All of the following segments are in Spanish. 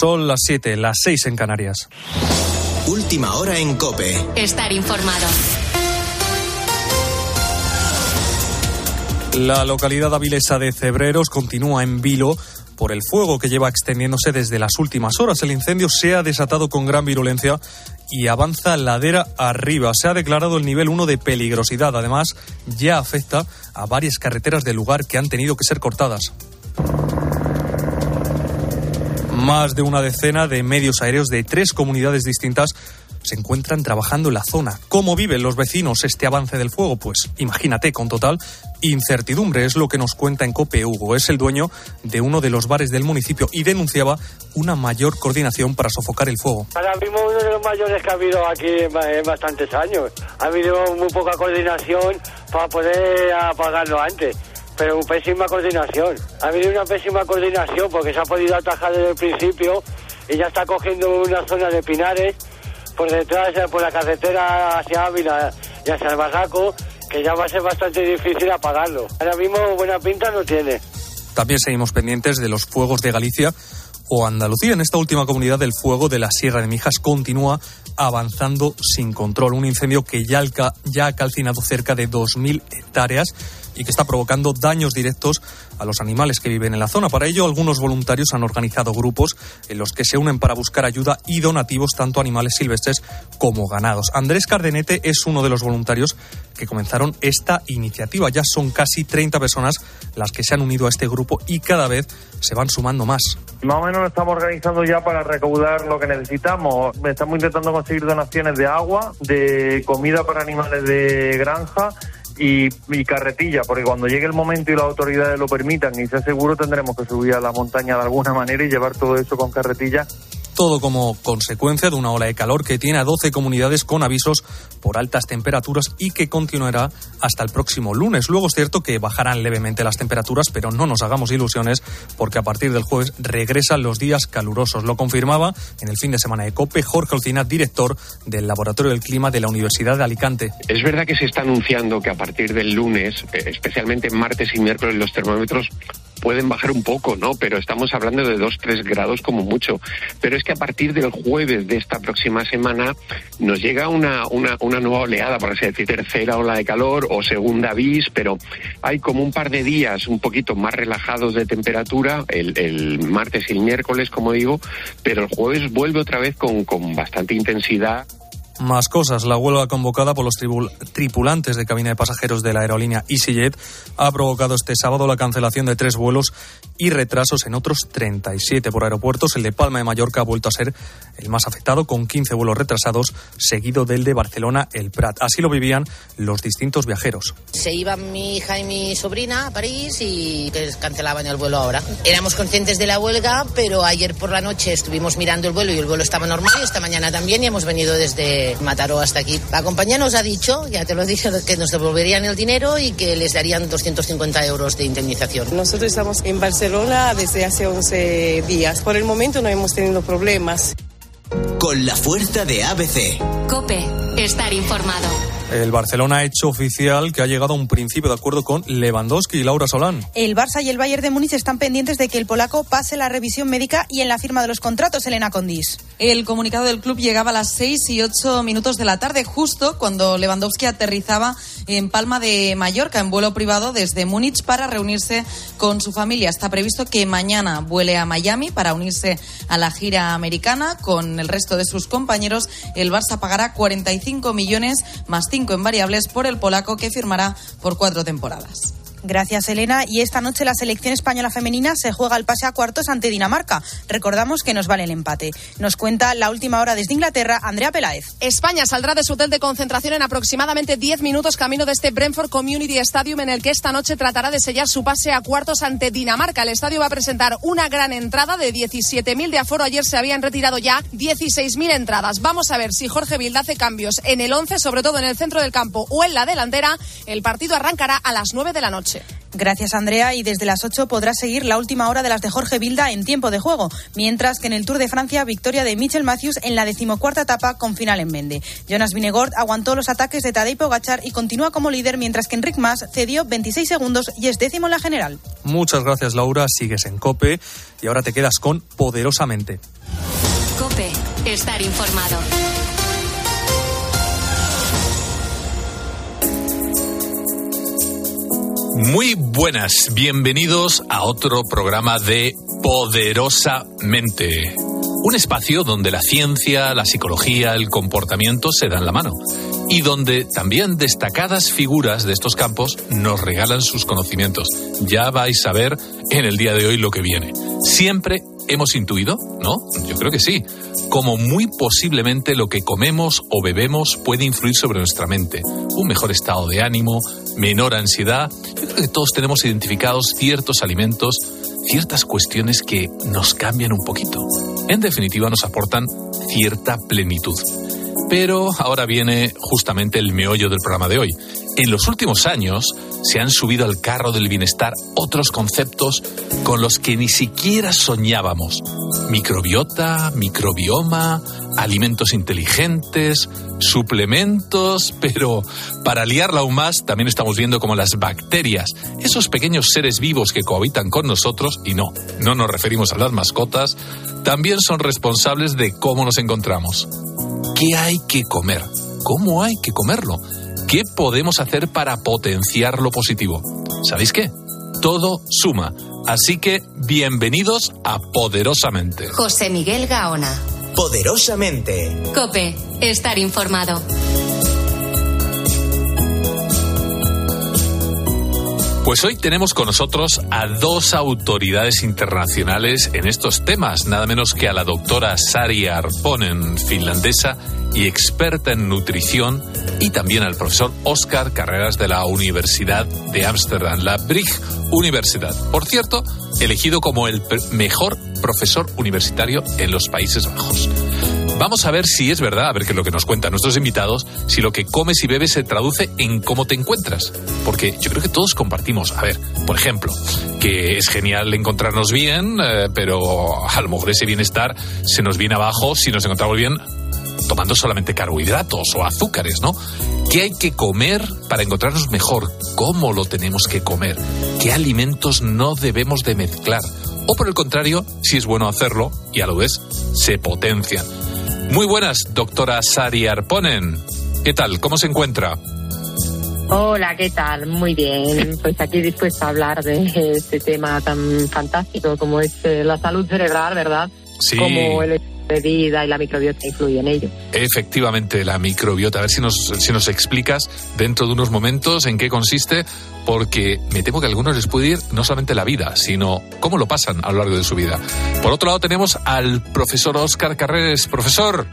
Son las 7, las 6 en Canarias. Última hora en Cope. Estar informado. La localidad avilesa de Cebreros continúa en vilo por el fuego que lleva extendiéndose desde las últimas horas. El incendio se ha desatado con gran virulencia y avanza ladera arriba. Se ha declarado el nivel 1 de peligrosidad. Además, ya afecta a varias carreteras del lugar que han tenido que ser cortadas. Más de una decena de medios aéreos de tres comunidades distintas se encuentran trabajando en la zona. ¿Cómo viven los vecinos este avance del fuego? Pues imagínate, con total incertidumbre es lo que nos cuenta en COPE Hugo. Es el dueño de uno de los bares del municipio y denunciaba una mayor coordinación para sofocar el fuego. Ahora mismo uno de los mayores que ha habido aquí en bastantes años. Ha habido muy poca coordinación para poder apagarlo antes pero pésima coordinación. Ha habido una pésima coordinación porque se ha podido atajar desde el principio y ya está cogiendo una zona de pinares por detrás, por la carretera hacia Ávila y hacia el Barraco, que ya va a ser bastante difícil apagarlo. Ahora mismo buena pinta no tiene. También seguimos pendientes de los fuegos de Galicia o Andalucía. En esta última comunidad, el fuego de la Sierra de Mijas continúa avanzando sin control. Un incendio que ya, ya ha calcinado cerca de 2.000 hectáreas y que está provocando daños directos a los animales que viven en la zona. Para ello, algunos voluntarios han organizado grupos en los que se unen para buscar ayuda y donativos tanto animales silvestres como ganados. Andrés Cardenete es uno de los voluntarios que comenzaron esta iniciativa. Ya son casi 30 personas las que se han unido a este grupo y cada vez se van sumando más. Más o menos estamos organizando ya para recaudar lo que necesitamos. Estamos intentando conseguir donaciones de agua, de comida para animales de granja y, carretilla, porque cuando llegue el momento y las autoridades lo permitan y sea seguro, tendremos que subir a la montaña de alguna manera y llevar todo eso con carretilla todo como consecuencia de una ola de calor que tiene a 12 comunidades con avisos por altas temperaturas y que continuará hasta el próximo lunes. Luego es cierto que bajarán levemente las temperaturas, pero no nos hagamos ilusiones porque a partir del jueves regresan los días calurosos. Lo confirmaba en el fin de semana de COPE Jorge Olcina, director del Laboratorio del Clima de la Universidad de Alicante. Es verdad que se está anunciando que a partir del lunes, eh, especialmente martes y miércoles, los termómetros pueden bajar un poco, ¿no? Pero estamos hablando de 2-3 grados como mucho. Pero es que a partir del jueves de esta próxima semana nos llega una, una, una nueva oleada, por así decir, tercera ola de calor o segunda bis, pero hay como un par de días un poquito más relajados de temperatura, el, el martes y el miércoles, como digo, pero el jueves vuelve otra vez con, con bastante intensidad. Más cosas. La huelga convocada por los tripulantes de cabina de pasajeros de la aerolínea EasyJet ha provocado este sábado la cancelación de tres vuelos y retrasos en otros 37 por aeropuertos. El de Palma de Mallorca ha vuelto a ser el más afectado, con 15 vuelos retrasados, seguido del de Barcelona, el Prat. Así lo vivían los distintos viajeros. Se iban mi hija y mi sobrina a París y cancelaban el vuelo ahora. Éramos conscientes de la huelga, pero ayer por la noche estuvimos mirando el vuelo y el vuelo estaba normal y esta mañana también y hemos venido desde Mataró hasta aquí. La compañía nos ha dicho, ya te lo dije, que nos devolverían el dinero y que les darían 250 euros de indemnización. Nosotros estamos en Barcelona desde hace 11 días. Por el momento no hemos tenido problemas. Con la fuerza de ABC. Cope, estar informado. El Barcelona ha hecho oficial que ha llegado a un principio de acuerdo con Lewandowski y Laura Solán. El Barça y el Bayern de Múnich están pendientes de que el polaco pase la revisión médica y en la firma de los contratos, Elena Condis. El comunicado del club llegaba a las 6 y 8 minutos de la tarde, justo cuando Lewandowski aterrizaba en Palma de Mallorca en vuelo privado desde Múnich para reunirse con su familia. Está previsto que mañana vuele a Miami para unirse a la gira americana con el resto de sus compañeros. El Barça pagará 45 millones más 5 en variables por el polaco que firmará por cuatro temporadas. Gracias, Elena. Y esta noche la selección española femenina se juega el pase a cuartos ante Dinamarca. Recordamos que nos vale el empate. Nos cuenta la última hora desde Inglaterra, Andrea Peláez. España saldrá de su hotel de concentración en aproximadamente 10 minutos camino de este Brentford Community Stadium en el que esta noche tratará de sellar su pase a cuartos ante Dinamarca. El estadio va a presentar una gran entrada de 17.000 de aforo. Ayer se habían retirado ya 16.000 entradas. Vamos a ver si Jorge Vilda hace cambios en el 11, sobre todo en el centro del campo o en la delantera. El partido arrancará a las 9 de la noche. Gracias, Andrea. Y desde las 8 podrás seguir la última hora de las de Jorge Vilda en tiempo de juego. Mientras que en el Tour de Francia, victoria de Mitchell Matthews en la decimocuarta etapa con final en Mende. Jonas Vinegord aguantó los ataques de Tadej Pogachar y continúa como líder, mientras que Enric Mas cedió 26 segundos y es décimo en la general. Muchas gracias, Laura. Sigues en COPE y ahora te quedas con Poderosamente. Cope, estar informado. Muy buenas, bienvenidos a otro programa de Poderosamente. Un espacio donde la ciencia, la psicología, el comportamiento se dan la mano y donde también destacadas figuras de estos campos nos regalan sus conocimientos. Ya vais a ver en el día de hoy lo que viene. Siempre hemos intuido, ¿no? Yo creo que sí. Como muy posiblemente lo que comemos o bebemos puede influir sobre nuestra mente. Un mejor estado de ánimo, menor ansiedad. Yo creo que todos tenemos identificados ciertos alimentos, ciertas cuestiones que nos cambian un poquito. En definitiva, nos aportan cierta plenitud. Pero ahora viene justamente el meollo del programa de hoy. En los últimos años se han subido al carro del bienestar otros conceptos con los que ni siquiera soñábamos. Microbiota, microbioma, alimentos inteligentes, suplementos, pero para liarla aún más también estamos viendo como las bacterias, esos pequeños seres vivos que cohabitan con nosotros, y no, no nos referimos a las mascotas, también son responsables de cómo nos encontramos. ¿Qué hay que comer? ¿Cómo hay que comerlo? ¿Qué podemos hacer para potenciar lo positivo? ¿Sabéis qué? Todo suma. Así que bienvenidos a Poderosamente. José Miguel Gaona. Poderosamente. Cope, estar informado. Pues hoy tenemos con nosotros a dos autoridades internacionales en estos temas, nada menos que a la doctora Sari Arponen, finlandesa y experta en nutrición, y también al profesor Oscar Carreras de la Universidad de Ámsterdam, la Brig Universidad. Por cierto, elegido como el mejor profesor universitario en los Países Bajos. Vamos a ver si es verdad, a ver qué es lo que nos cuentan nuestros invitados, si lo que comes y bebes se traduce en cómo te encuentras. Porque yo creo que todos compartimos, a ver, por ejemplo, que es genial encontrarnos bien, eh, pero a lo mejor ese bienestar se nos viene abajo si nos encontramos bien tomando solamente carbohidratos o azúcares, ¿no? ¿Qué hay que comer para encontrarnos mejor? ¿Cómo lo tenemos que comer? ¿Qué alimentos no debemos de mezclar? O por el contrario, si es bueno hacerlo y a lo vez se potencian. Muy buenas, doctora Sari Arponen. ¿Qué tal? ¿Cómo se encuentra? Hola, ¿qué tal? Muy bien. Pues aquí dispuesta a hablar de este tema tan fantástico como es eh, la salud cerebral, ¿verdad? Sí. Como el de vida y la microbiota influye en ello. Efectivamente, la microbiota. A ver si nos, si nos explicas dentro de unos momentos en qué consiste, porque me temo que a algunos les puede ir no solamente la vida, sino cómo lo pasan a lo largo de su vida. Por otro lado, tenemos al profesor Oscar Carreres. Profesor.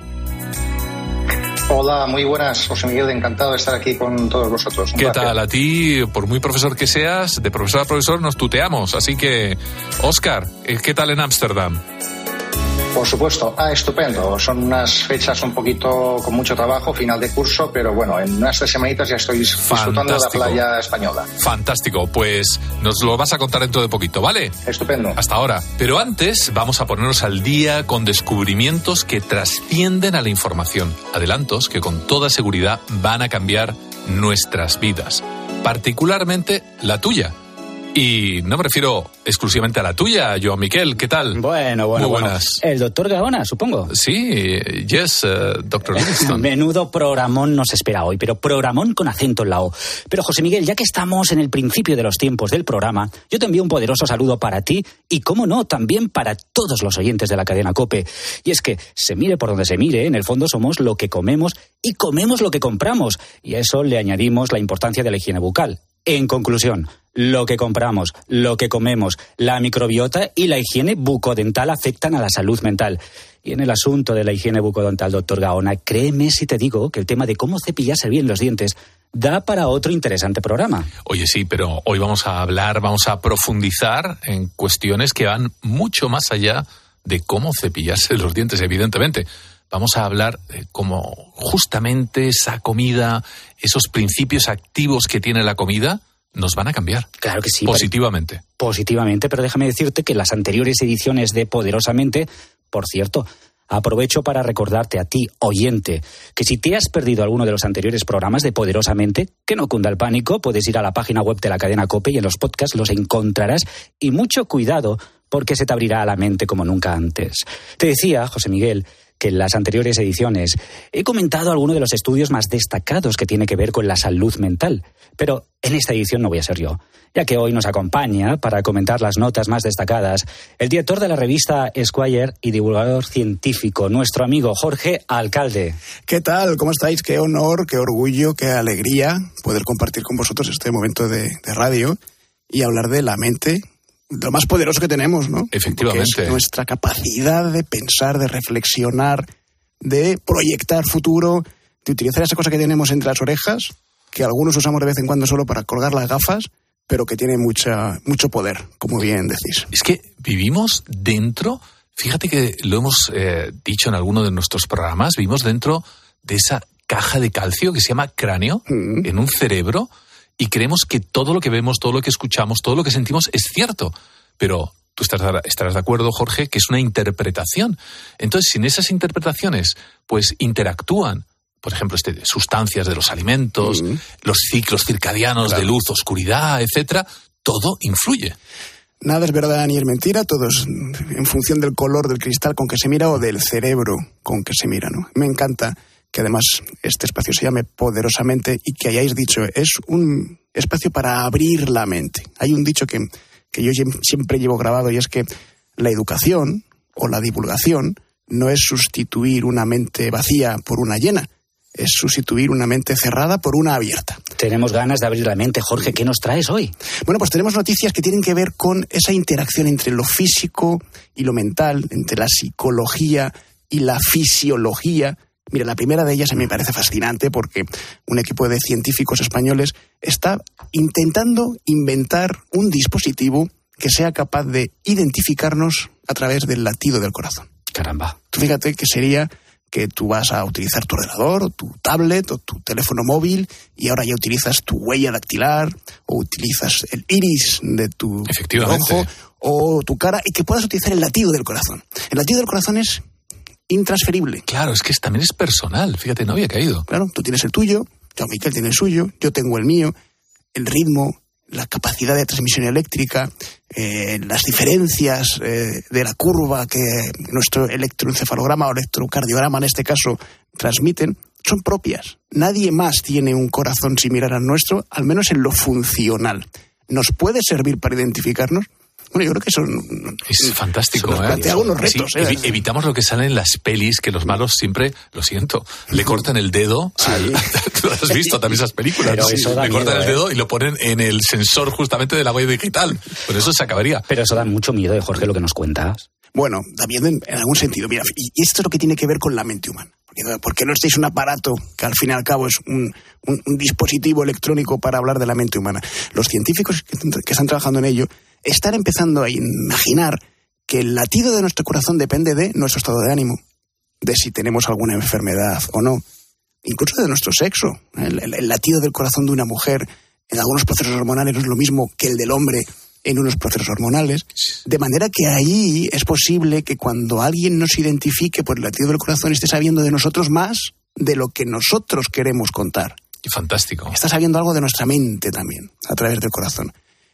Hola, muy buenas, José Miguel, encantado de estar aquí con todos vosotros. ¿Qué tal? A ti, por muy profesor que seas, de profesor a profesor nos tuteamos. Así que, Oscar, ¿qué tal en Ámsterdam? Por supuesto, ah, estupendo. Son unas fechas un poquito con mucho trabajo, final de curso, pero bueno, en unas tres semanitas ya estoy disfrutando de la playa española. Fantástico, pues nos lo vas a contar dentro de poquito, ¿vale? Estupendo. Hasta ahora. Pero antes vamos a ponernos al día con descubrimientos que trascienden a la información. Adelantos que con toda seguridad van a cambiar nuestras vidas, particularmente la tuya. Y no me refiero exclusivamente a la tuya, Joan Miquel. ¿Qué tal? Bueno, bueno. Muy buenas. Bueno. El doctor Gaona, supongo. Sí, yes, uh, doctor Livingston. Menudo programón nos espera hoy, pero programón con acento en la O. Pero José Miguel, ya que estamos en el principio de los tiempos del programa, yo te envío un poderoso saludo para ti y, cómo no, también para todos los oyentes de la cadena COPE. Y es que, se mire por donde se mire, en el fondo somos lo que comemos y comemos lo que compramos. Y a eso le añadimos la importancia de la higiene bucal. En conclusión, lo que compramos, lo que comemos, la microbiota y la higiene bucodental afectan a la salud mental. Y en el asunto de la higiene bucodental, doctor Gaona, créeme si te digo que el tema de cómo cepillarse bien los dientes da para otro interesante programa. Oye, sí, pero hoy vamos a hablar, vamos a profundizar en cuestiones que van mucho más allá de cómo cepillarse los dientes, evidentemente. Vamos a hablar de cómo justamente esa comida, esos principios activos que tiene la comida, nos van a cambiar. Claro que sí. Positivamente. Pero, positivamente, pero déjame decirte que las anteriores ediciones de Poderosamente, por cierto, aprovecho para recordarte a ti, oyente, que si te has perdido alguno de los anteriores programas de Poderosamente, que no cunda el pánico, puedes ir a la página web de la cadena Cope y en los podcasts los encontrarás. Y mucho cuidado, porque se te abrirá la mente como nunca antes. Te decía, José Miguel, que en las anteriores ediciones he comentado algunos de los estudios más destacados que tiene que ver con la salud mental. Pero en esta edición no voy a ser yo, ya que hoy nos acompaña para comentar las notas más destacadas el director de la revista Esquire y divulgador científico, nuestro amigo Jorge Alcalde. ¿Qué tal? ¿Cómo estáis? Qué honor, qué orgullo, qué alegría poder compartir con vosotros este momento de, de radio y hablar de la mente lo más poderoso que tenemos, ¿no? Efectivamente. Es nuestra capacidad de pensar, de reflexionar, de proyectar futuro, de utilizar esa cosa que tenemos entre las orejas, que algunos usamos de vez en cuando solo para colgar las gafas, pero que tiene mucha, mucho poder, como bien decís. Es que vivimos dentro, fíjate que lo hemos eh, dicho en alguno de nuestros programas, vivimos dentro de esa caja de calcio que se llama cráneo, mm. en un cerebro y creemos que todo lo que vemos, todo lo que escuchamos, todo lo que sentimos es cierto. Pero tú estarás de acuerdo, Jorge, que es una interpretación. Entonces, si en esas interpretaciones pues interactúan, por ejemplo, este, sustancias de los alimentos, los ciclos circadianos de luz, oscuridad, etcétera, todo influye. Nada es verdad ni es mentira, todo es en función del color del cristal con que se mira o del cerebro con que se mira, ¿no? Me encanta que además este espacio se llame poderosamente y que hayáis dicho, es un espacio para abrir la mente. Hay un dicho que, que yo siempre llevo grabado y es que la educación o la divulgación no es sustituir una mente vacía por una llena, es sustituir una mente cerrada por una abierta. Tenemos ganas de abrir la mente. Jorge, ¿qué nos traes hoy? Bueno, pues tenemos noticias que tienen que ver con esa interacción entre lo físico y lo mental, entre la psicología y la fisiología Mira, la primera de ellas a mí me parece fascinante porque un equipo de científicos españoles está intentando inventar un dispositivo que sea capaz de identificarnos a través del latido del corazón. Caramba. Tú fíjate que sería que tú vas a utilizar tu ordenador o tu tablet o tu teléfono móvil y ahora ya utilizas tu huella dactilar o utilizas el iris de tu ojo o tu cara y que puedas utilizar el latido del corazón. El latido del corazón es intransferible. Claro, es que también es personal, fíjate, no había caído. Claro, tú tienes el tuyo, yo Miquel tiene el suyo, yo tengo el mío, el ritmo, la capacidad de transmisión eléctrica, eh, las diferencias eh, de la curva que nuestro electroencefalograma o electrocardiograma en este caso transmiten, son propias. Nadie más tiene un corazón similar al nuestro, al menos en lo funcional. ¿Nos puede servir para identificarnos? Bueno, yo creo que eso es fantástico. ¿eh? algunos retos. ¿eh? evitamos lo que sale en las pelis, que los malos siempre, lo siento, le cortan el dedo. Tú has visto también esas películas. le cortan el ¿eh? dedo y lo ponen en el sensor justamente de la huella digital. Por eso se acabaría. Pero eso da mucho miedo, ¿eh, Jorge, lo que nos cuentas. Bueno, miedo en, algún sentido. Mira, y esto es lo que tiene que ver con la mente humana. Porque no estáis un aparato que al fin y al cabo es un, dispositivo electrónico para hablar de la mente humana. Los científicos que están trabajando en ello estar empezando a imaginar que el latido de nuestro corazón depende de nuestro estado de ánimo, de si tenemos alguna enfermedad o no, incluso de nuestro sexo. El, latido del corazón de una mujer en algunos procesos hormonales no es lo mismo que el del hombre en unos procesos hormonales, de manera que ahí es posible que cuando alguien nos identifique por el latido del corazón esté sabiendo de nosotros más de lo que nosotros queremos contar. Fantástico. Está sabiendo algo de nuestra mente también, a través del corazón.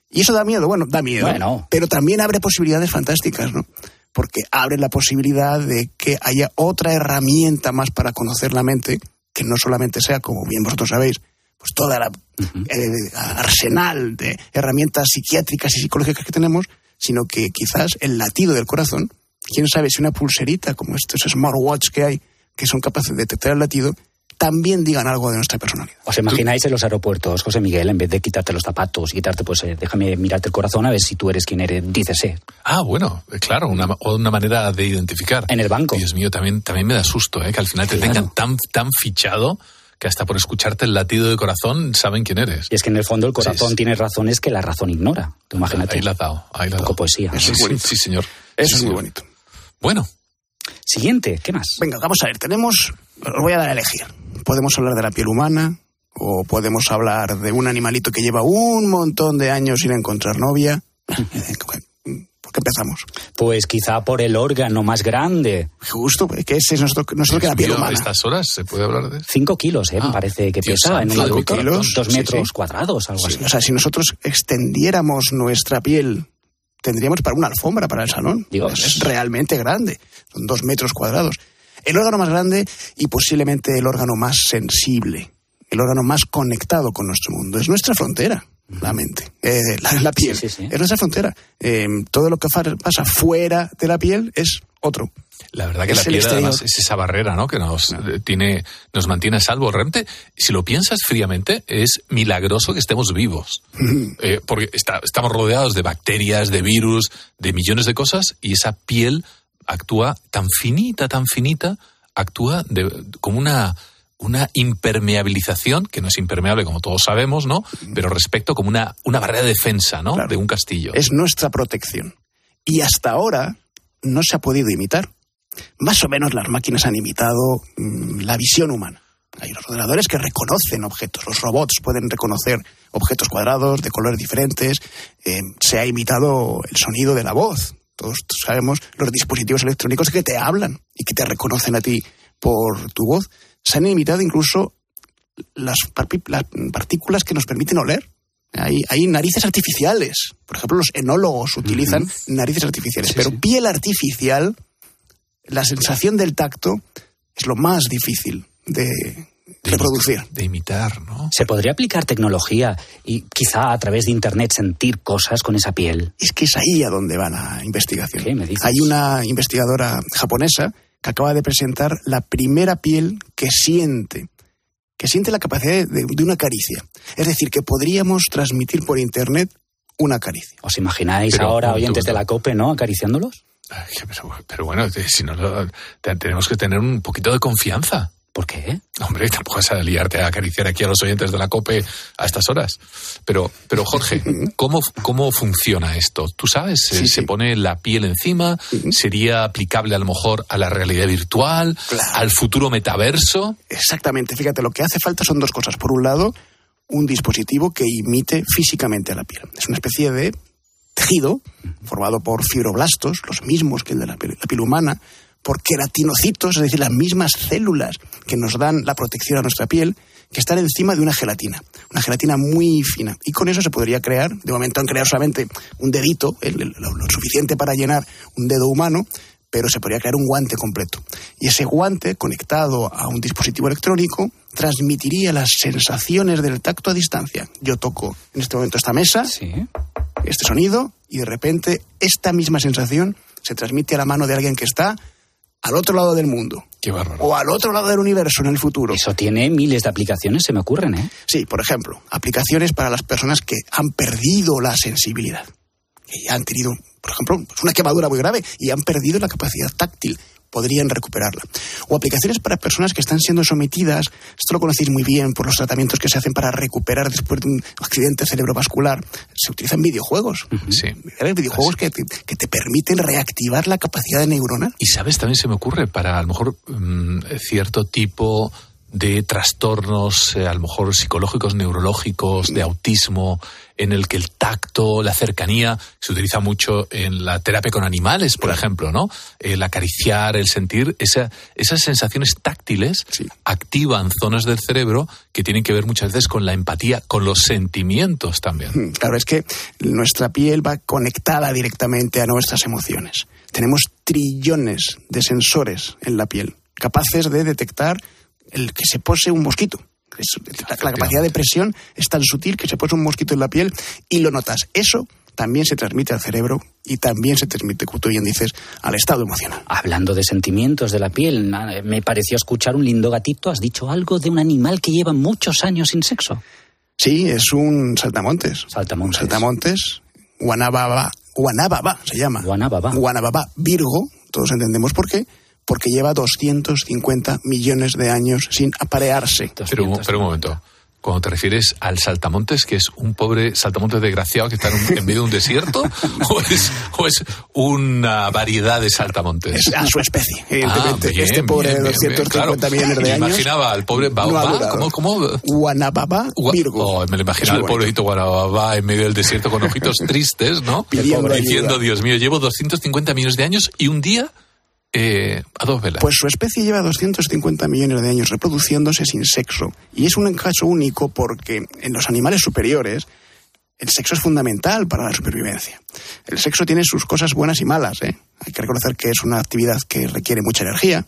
Y eso da miedo, bueno, da miedo. Pero también abre posibilidades fantásticas, ¿no? Porque abre la posibilidad de que haya otra herramienta más para conocer la mente, que no solamente sea, como bien vosotros sabéis, pues toda la arsenal de herramientas psiquiátricas y psicológicas que tenemos, sino que quizás el latido del corazón, quién sabe si una pulserita como estos smartwatch que hay, que son capaces de detectar el latido, también digan algo de nuestra personalidad. ¿Os imagináis en los aeropuertos, José Miguel, en vez de quitarte los zapatos y quitarte, pues eh, déjame mirarte el corazón a ver si tú eres quien eres, dícese? Ah, bueno, eh, claro, una, una manera de identificar. En el banco. Dios mío, también, también me da susto, ¿eh? que al final te tengan tan, tan fichado que hasta por escucharte el latido de corazón saben quién eres. Y es que en el fondo el corazón tiene razones que la razón ignora. imagínate. Ahí la has dado, ahí la poco poesía. Eso es sí, sí, señor. Eso es muy bonito. Bueno. Siguiente, ¿qué más? Venga, vamos a ver, tenemos, os voy a dar a elegir podemos hablar de la piel humana o podemos hablar de un animalito que lleva un montón de años sin encontrar novia. ¿Por qué empezamos? Pues quizá por el órgano más grande. Justo, que ese es nuestro, que la piel humana. ¿A estas horas se puede hablar de Cinco kilos, ¿eh? me ah, parece que pesa en un adulto. Kilos, dos metros cuadrados, algo así. O sea, si nosotros extendiéramos nuestra piel tendríamos para una alfombra para el salón. Es realmente grande, son dos metros cuadrados. El órgano más grande y posiblemente el órgano más sensible, el órgano más conectado con nuestro mundo. Es nuestra frontera, la mente, eh, la, piel. Es nuestra frontera. Eh, todo lo que pasa fuera de la piel es otro. La verdad que la piel además es esa barrera, ¿no? Que nos eh, tiene, nos mantiene a salvo. Realmente, si lo piensas fríamente, es milagroso que estemos vivos. Eh, porque estamos rodeados de bacterias, de virus, de millones de cosas, y esa piel actúa tan finita, tan finita, actúa como una, una impermeabilización, que no es impermeable como todos sabemos, ¿no? Pero respecto como una, una barrera de defensa, ¿no? De un castillo. Es nuestra protección. Y hasta ahora no se ha podido imitar. Más o menos las máquinas han imitado mm, la visión humana. Hay los ordenadores que reconocen objetos, los robots pueden reconocer objetos cuadrados de colores diferentes, eh, se ha imitado el sonido de la voz. Todos sabemos los dispositivos electrónicos que te hablan y que te reconocen a ti por tu voz. Se han imitado incluso las, partículas que nos permiten oler. Hay, narices artificiales. Por ejemplo, los enólogos utilizan narices artificiales. pero piel artificial la sensación del tacto es lo más difícil de, reproducir. De imitar, ¿no? Se podría aplicar tecnología y quizá a través de Internet sentir cosas con esa piel. Es que es ahí a donde va la investigación. Hay una investigadora japonesa que acaba de presentar la primera piel que siente, que siente la capacidad de, de una caricia. Es decir, que podríamos transmitir por Internet una caricia. ¿Os imagináis ahora oyentes de la COPE, ¿no? Acariciándolos? Pero, bueno, si no, tenemos que tener un poquito de confianza. ¿Por qué? Hombre, tampoco vas a liarte a acariciar aquí a los oyentes de la COPE a estas horas. Pero, pero Jorge, ¿cómo, cómo funciona esto? ¿Tú sabes? ¿Se, pone la piel encima? ¿Sería aplicable a lo mejor a la realidad virtual? ¿Al futuro metaverso? Exactamente. Fíjate, lo que hace falta son dos cosas. Por un lado, un dispositivo que imite físicamente a la piel. Es una especie de tejido formado por fibroblastos, los mismos que el de la piel, humana, por queratinocitos, es decir, las mismas células que nos dan la protección a nuestra piel, que están encima de una gelatina, una gelatina muy fina. Y con eso se podría crear, de momento han creado solamente un dedito, lo, suficiente para llenar un dedo humano, pero se podría crear un guante completo. Y ese guante, conectado a un dispositivo electrónico, transmitiría las sensaciones del tacto a distancia. Yo toco en este momento esta mesa, este sonido, y de repente esta misma sensación se transmite a la mano de alguien que está al otro lado del mundo. Qué. O al otro lado del universo en el futuro. Eso tiene miles de aplicaciones, se me ocurren, ¿eh? Sí, por ejemplo, aplicaciones para las personas que han perdido la sensibilidad. Que han tenido, por ejemplo, una quemadura muy grave y han perdido la capacidad táctil podrían recuperarla. O aplicaciones para personas que están siendo sometidas, esto lo conocéis muy bien por los tratamientos que se hacen para recuperar después de un accidente cerebrovascular. Se utilizan videojuegos. Sí. Videojuegos que te, permiten reactivar la capacidad de neurona. Y sabes, también se me ocurre para a lo mejor mm, cierto tipo de trastornos, eh, a lo mejor psicológicos, neurológicos, de autismo, en el que el tacto, la cercanía, se utiliza mucho en la terapia con animales, por ejemplo, ¿no? El acariciar, el sentir, esa, esas sensaciones táctiles activan zonas del cerebro que tienen que ver muchas veces con la empatía, con los sentimientos también. Hmm, claro, es que nuestra piel va conectada directamente a nuestras emociones. Tenemos trillones de sensores en la piel, capaces de detectar el que se pose un mosquito. La, capacidad de presión es tan sutil que se pose un mosquito en la piel y lo notas. Eso también se transmite al cerebro y también se transmite, como tú bien dices, al estado emocional. Hablando de sentimientos de la piel, me pareció escuchar un lindo gatito. ¿Has dicho algo de un animal que lleva muchos años sin sexo? Sí, es un saltamontes. Saltamontes. Un saltamontes. Guanababa. Guanababa se llama. Guanababa. Guanababa Virgo. Todos entendemos por qué porque lleva 250 millones de años sin aparearse. Pero, pero un momento. Cuando te refieres al saltamontes, que es un pobre saltamontes desgraciado que está en, medio de un desierto, o, es, o, es, una variedad de saltamontes? Es a su especie, ah, evidentemente. este pobre de 250 millones de años. Me imaginaba al pobre Baobá, ¿cómo? cómo? Guanababa Virgo. Oh, me lo imaginaba al pobrecito Guanababa en medio del desierto con ojitos tristes, ¿no? Diciendo, Dios mío, llevo 250 millones de años y un día eh, a dos velas. Pues su especie lleva 250 millones de años reproduciéndose sin sexo. Y es un caso único porque en los animales superiores El sexo es fundamental para la supervivencia. El sexo tiene sus cosas buenas y malas. ¿eh? Hay que reconocer que es una actividad que requiere mucha energía.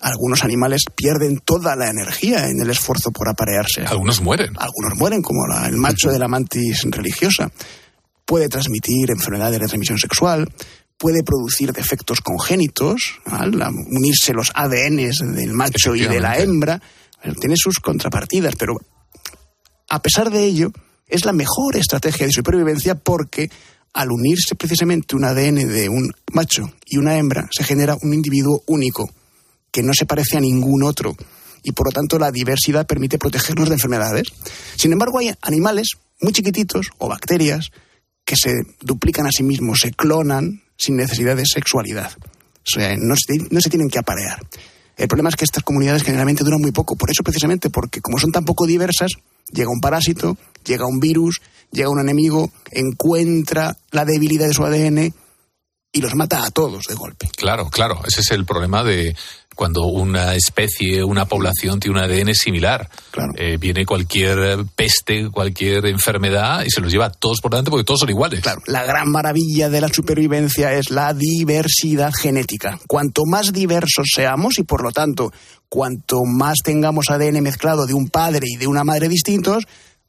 Algunos animales pierden toda la energía en el esfuerzo por aparearse. Algunos mueren. Algunos mueren, como la- el macho de la mantis religiosa. Puede transmitir enfermedades de transmisión sexual, puede producir defectos congénitos, unirse los ADNs del macho y de la hembra. Tiene sus contrapartidas, pero a pesar de ello, es la mejor estrategia de supervivencia porque al unirse precisamente un ADN de un macho y una hembra, se genera un individuo único que no se parece a ningún otro y por lo tanto la diversidad permite protegernos de enfermedades. Sin embargo, hay animales muy chiquititos o bacterias que se duplican a sí mismos, se clonan sin necesidad de sexualidad. O sea, no se, no se tienen que aparear. El problema es que estas comunidades generalmente duran muy poco. Por eso, precisamente, porque como son tan poco diversas, llega un parásito, llega un virus, llega un enemigo, encuentra la debilidad de su ADN y los mata a todos de golpe. Claro, claro. Ese es el problema de cuando una especie, una población tiene un ADN similar. Eh, viene cualquier peste, cualquier enfermedad y se los lleva a todos por delante porque todos son iguales. Claro, la gran maravilla de la supervivencia es la diversidad genética. Cuanto más diversos seamos y por lo tanto cuanto más tengamos ADN mezclado de un padre y de una madre distintos,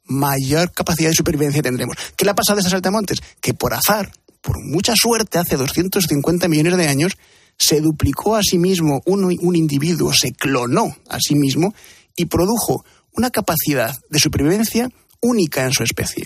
mayor capacidad de supervivencia tendremos. ¿Qué le ha pasado a estos saltamontes? Que por azar, por mucha suerte, hace 250 millones de años, se duplicó a sí mismo un, un individuo, se clonó a sí mismo y produjo una capacidad de supervivencia única en su especie.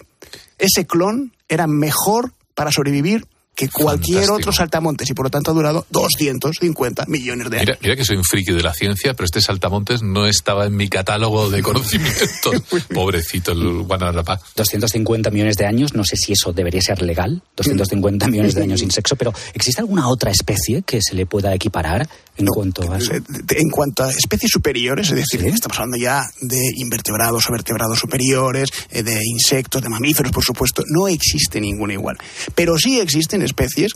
Ese clon era mejor para sobrevivir que cualquier Fantástico. otro saltamontes y por lo tanto ha durado 250 millones de años. Mira, mira que soy un friki de la ciencia, pero este saltamontes no estaba en mi catálogo de conocimientos. Pobrecito el Guanarapá. 250 millones de años, no sé si eso debería ser legal, 250 millones de años sin sexo, pero ¿existe alguna otra especie que se le pueda equiparar en cuanto a eso? En cuanto a especies superiores, es decir, estamos hablando ya de invertebrados o vertebrados superiores, eh, de insectos, de mamíferos, por supuesto, no existe ninguna igual. Pero sí existen especies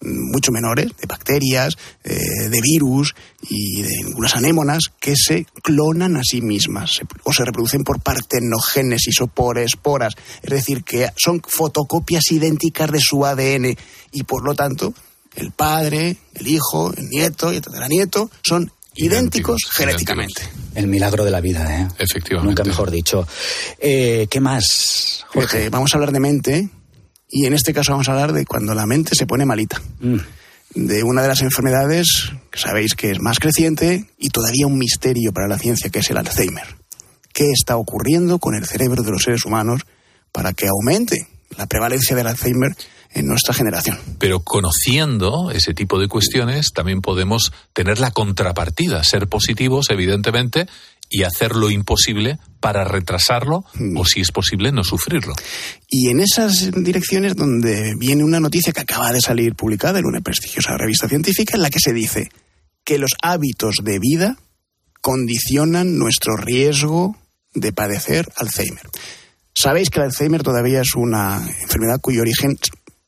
mucho menores, de bacterias, eh, de virus y de algunas anémonas que se clonan a sí mismas se- o se reproducen por partenogénesis o por esporas, es decir, que son fotocopias idénticas de su ADN y por lo tanto el padre, el hijo, el nieto y el tataranieto son idénticos, genéticamente. El milagro de la vida, ¿eh? Efectivamente. Nunca mejor dicho. Eh, ¿Qué más, Jorge, vamos a hablar de mente y en este caso vamos a hablar de cuando la mente se pone malita. De una de las enfermedades que sabéis que es más creciente y todavía un misterio para la ciencia, que es el Alzheimer. ¿Qué está ocurriendo con el cerebro de los seres humanos para que aumente la prevalencia del Alzheimer en nuestra generación? Pero conociendo ese tipo de cuestiones, también podemos tener la contrapartida, ser positivos, evidentemente, y hacer lo imposible para retrasarlo o, si es posible, no sufrirlo. Y en esas direcciones donde viene una noticia que acaba de salir publicada en una prestigiosa revista científica en la que se dice que los hábitos de vida condicionan nuestro riesgo de padecer Alzheimer. Sabéis que el Alzheimer todavía es una enfermedad cuyo origen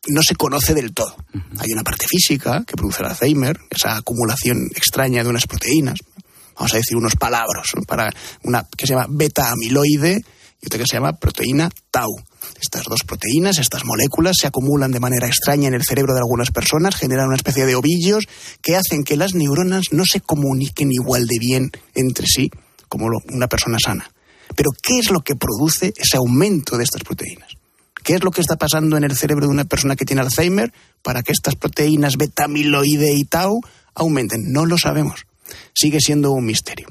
no se conoce del todo. Hay una parte física que produce el Alzheimer, esa acumulación extraña de unas proteínas, vamos a decir unos palabras, para una que se llama beta amiloide y otra que se llama proteína tau. Estas dos proteínas, estas moléculas, se acumulan de manera extraña en el cerebro de algunas personas, generan una especie de ovillos que hacen que las neuronas no se comuniquen igual de bien entre sí como una persona sana. Pero ¿qué es lo que produce ese aumento de estas proteínas? ¿Qué es lo que está pasando en el cerebro de una persona que tiene Alzheimer para que estas proteínas beta amiloide y tau aumenten? No lo sabemos. Sigue siendo un misterio.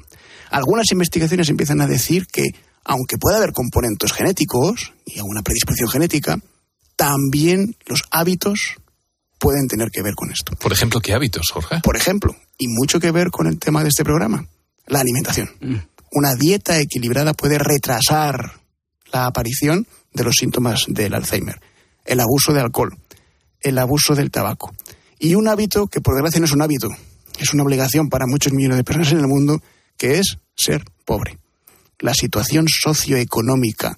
Algunas investigaciones empiezan a decir que, aunque pueda haber componentes genéticos y alguna predisposición genética, también los hábitos pueden tener que ver con esto. Por ejemplo, ¿qué hábitos, Jorge? Por ejemplo, y mucho que ver con el tema de este programa, la alimentación. Una dieta equilibrada puede retrasar la aparición de los síntomas del Alzheimer. El abuso de alcohol, el abuso del tabaco. Y un hábito que por desgracia no es un hábito, es una obligación para muchos millones de personas en el mundo, que es ser pobre. La situación socioeconómica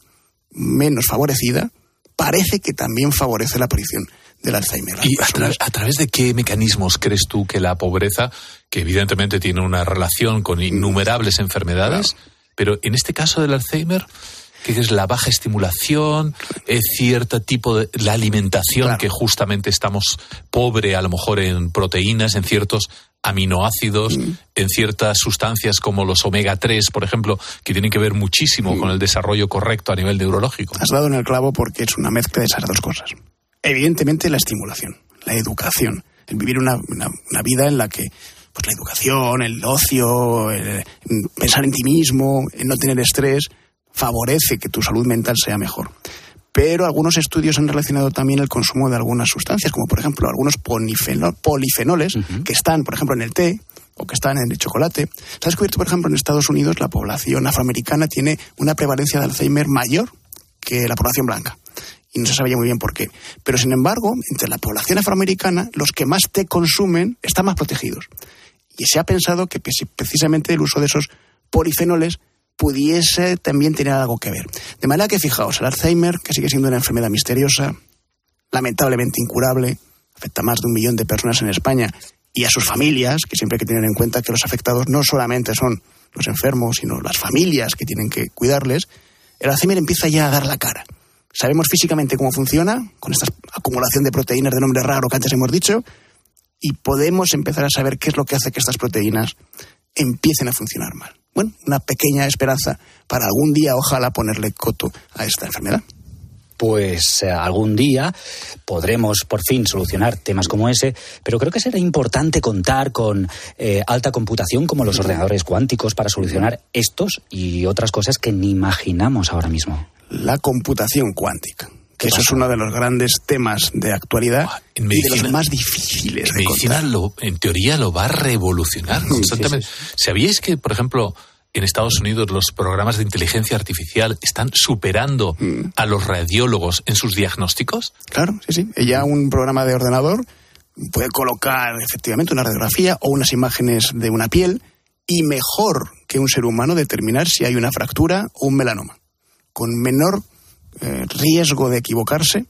menos favorecida parece que también favorece la aparición del Alzheimer. ¿Y a, tra- a través de qué mecanismos crees tú que la pobreza, que evidentemente tiene una relación con innumerables enfermedades, pero en este caso del Alzheimer, que es la baja estimulación, es cierto tipo de la alimentación que justamente estamos pobre a lo mejor en proteínas, en ciertos aminoácidos, Mm. en ciertas sustancias como los omega 3, por ejemplo, que tienen que ver muchísimo con el desarrollo correcto a nivel neurológico. Has dado en el clavo porque es una mezcla de esas dos cosas. Evidentemente la estimulación, la educación, el vivir una, una- una vida en la que pues la educación, el ocio, el mm, pensar en ti mismo, el no tener estrés, favorece que tu salud mental sea mejor. Pero algunos estudios han relacionado también el consumo de algunas sustancias, como por ejemplo algunos polifenoles que están, por ejemplo, en el té o que están en el chocolate. Se ha descubierto, por ejemplo, en Estados Unidos la población afroamericana tiene una prevalencia de Alzheimer mayor que la población blanca. Y no se sabía muy bien por qué. Pero sin embargo, entre la población afroamericana, los que más té consumen están más protegidos. Y se ha pensado que preci- precisamente el uso de esos polifenoles pudiese también tener algo que ver. De manera que fijaos, el Alzheimer, que sigue siendo una enfermedad misteriosa, lamentablemente incurable, afecta a más de un millón de personas en España y a sus familias, que siempre hay que tener en cuenta que los afectados no solamente son los enfermos, sino las familias que tienen que cuidarles, el Alzheimer empieza ya a dar la cara. Sabemos físicamente cómo funciona, con esta acumulación de proteínas de nombre raro que antes hemos dicho, y podemos empezar a saber qué es lo que hace que estas proteínas empiecen a funcionar mal. Bueno, una pequeña esperanza para algún día, ojalá, ponerle coto a esta enfermedad. Pues eh, algún día podremos por fin solucionar temas como ese, pero creo que será importante contar con eh, alta computación como los ordenadores cuánticos para solucionar estos y otras cosas que ni imaginamos ahora mismo. La computación cuántica, que eso es uno de los grandes temas de actualidad en y de los más difíciles En de medicina, lo- en teoría, lo va a revolucionar constantemente. ¿Sabíais que, por ejemplo, en Estados Unidos los programas de inteligencia artificial están superando Mm. a los radiólogos en sus diagnósticos? Claro, sí, sí. Ella un programa de ordenador puede colocar efectivamente una radiografía o unas imágenes de una piel y mejor que un ser humano determinar si hay una fractura o un melanoma, con menor eh, riesgo de equivocarse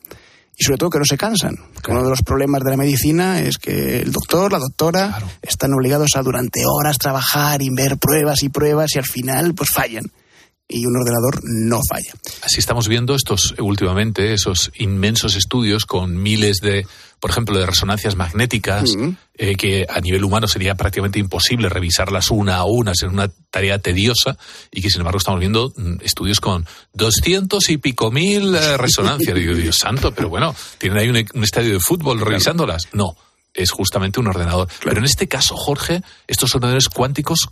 y sobre todo que no se cansan. Que Uno de los problemas de la medicina es que el doctor, la doctora, están obligados a durante horas trabajar y ver pruebas y pruebas y al final pues fallan. Y un ordenador no falla. Así estamos viendo estos últimamente, esos inmensos estudios con miles de, por ejemplo, de resonancias magnéticas, eh, que a nivel humano sería prácticamente imposible revisarlas una a una, es una tarea tediosa, y que sin embargo estamos viendo mm, estudios con doscientos y pico mil eh, resonancias. Digo, Dios santo, pero bueno, ¿tienen ahí un, un estadio de fútbol revisándolas? No, es justamente un ordenador. Pero en este caso, Jorge, estos ordenadores cuánticos,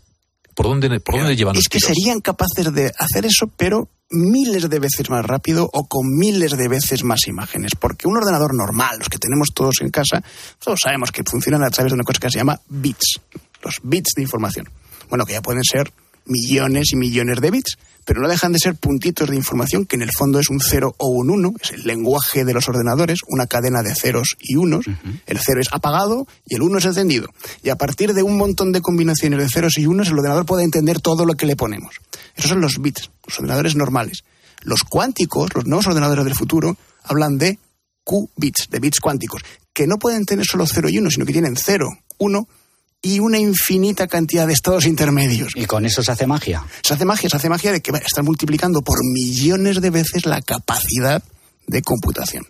¿por dónde, por dónde llevan los Es que tiros? serían capaces de hacer eso, pero miles de veces más rápido o con miles de veces más imágenes. Porque un ordenador normal, los que tenemos todos en casa, todos sabemos que funcionan a través de una cosa que se llama bits, los bits de información. Bueno, que ya pueden ser millones y millones de bits, pero no dejan de ser puntitos de información que en el fondo es un cero o un uno, es el lenguaje de los ordenadores, una cadena de ceros y unos. El cero es apagado y el uno es encendido. Y a partir de un montón de combinaciones de ceros y unos, el ordenador puede entender todo lo que le ponemos. Esos son los bits, los ordenadores normales. Los cuánticos, los nuevos ordenadores del futuro, hablan de qubits, de bits cuánticos, que no pueden tener solo 0 y 1, sino que tienen 0, 1 y una infinita cantidad de estados intermedios. ¿Y con eso se hace magia? Se hace magia, se hace magia de que están multiplicando por millones de veces la capacidad de computación.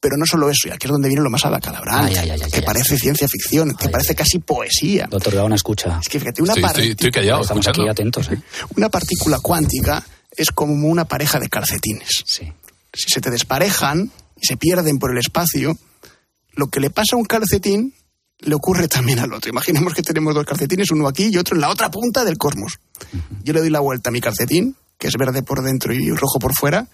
Pero no solo eso, y aquí es donde viene lo más abacalabrante, Ay, ay, ay, ay, que ay, parece ciencia ficción, que parece casi poesía. Doctor Gaona, escucha. Es que fíjate, una Estoy- estoy- partícula- estoy callado, Estamos aquí atentos. ¿eh? una partícula cuántica es como una pareja de calcetines. Sí. Si se te desparejan y se pierden por el espacio, lo que le pasa a un calcetín le ocurre también al otro. Imaginemos que tenemos dos calcetines, uno aquí y otro en la otra punta del cosmos. Yo le doy la vuelta a mi calcetín, que es verde por dentro y rojo por fuera,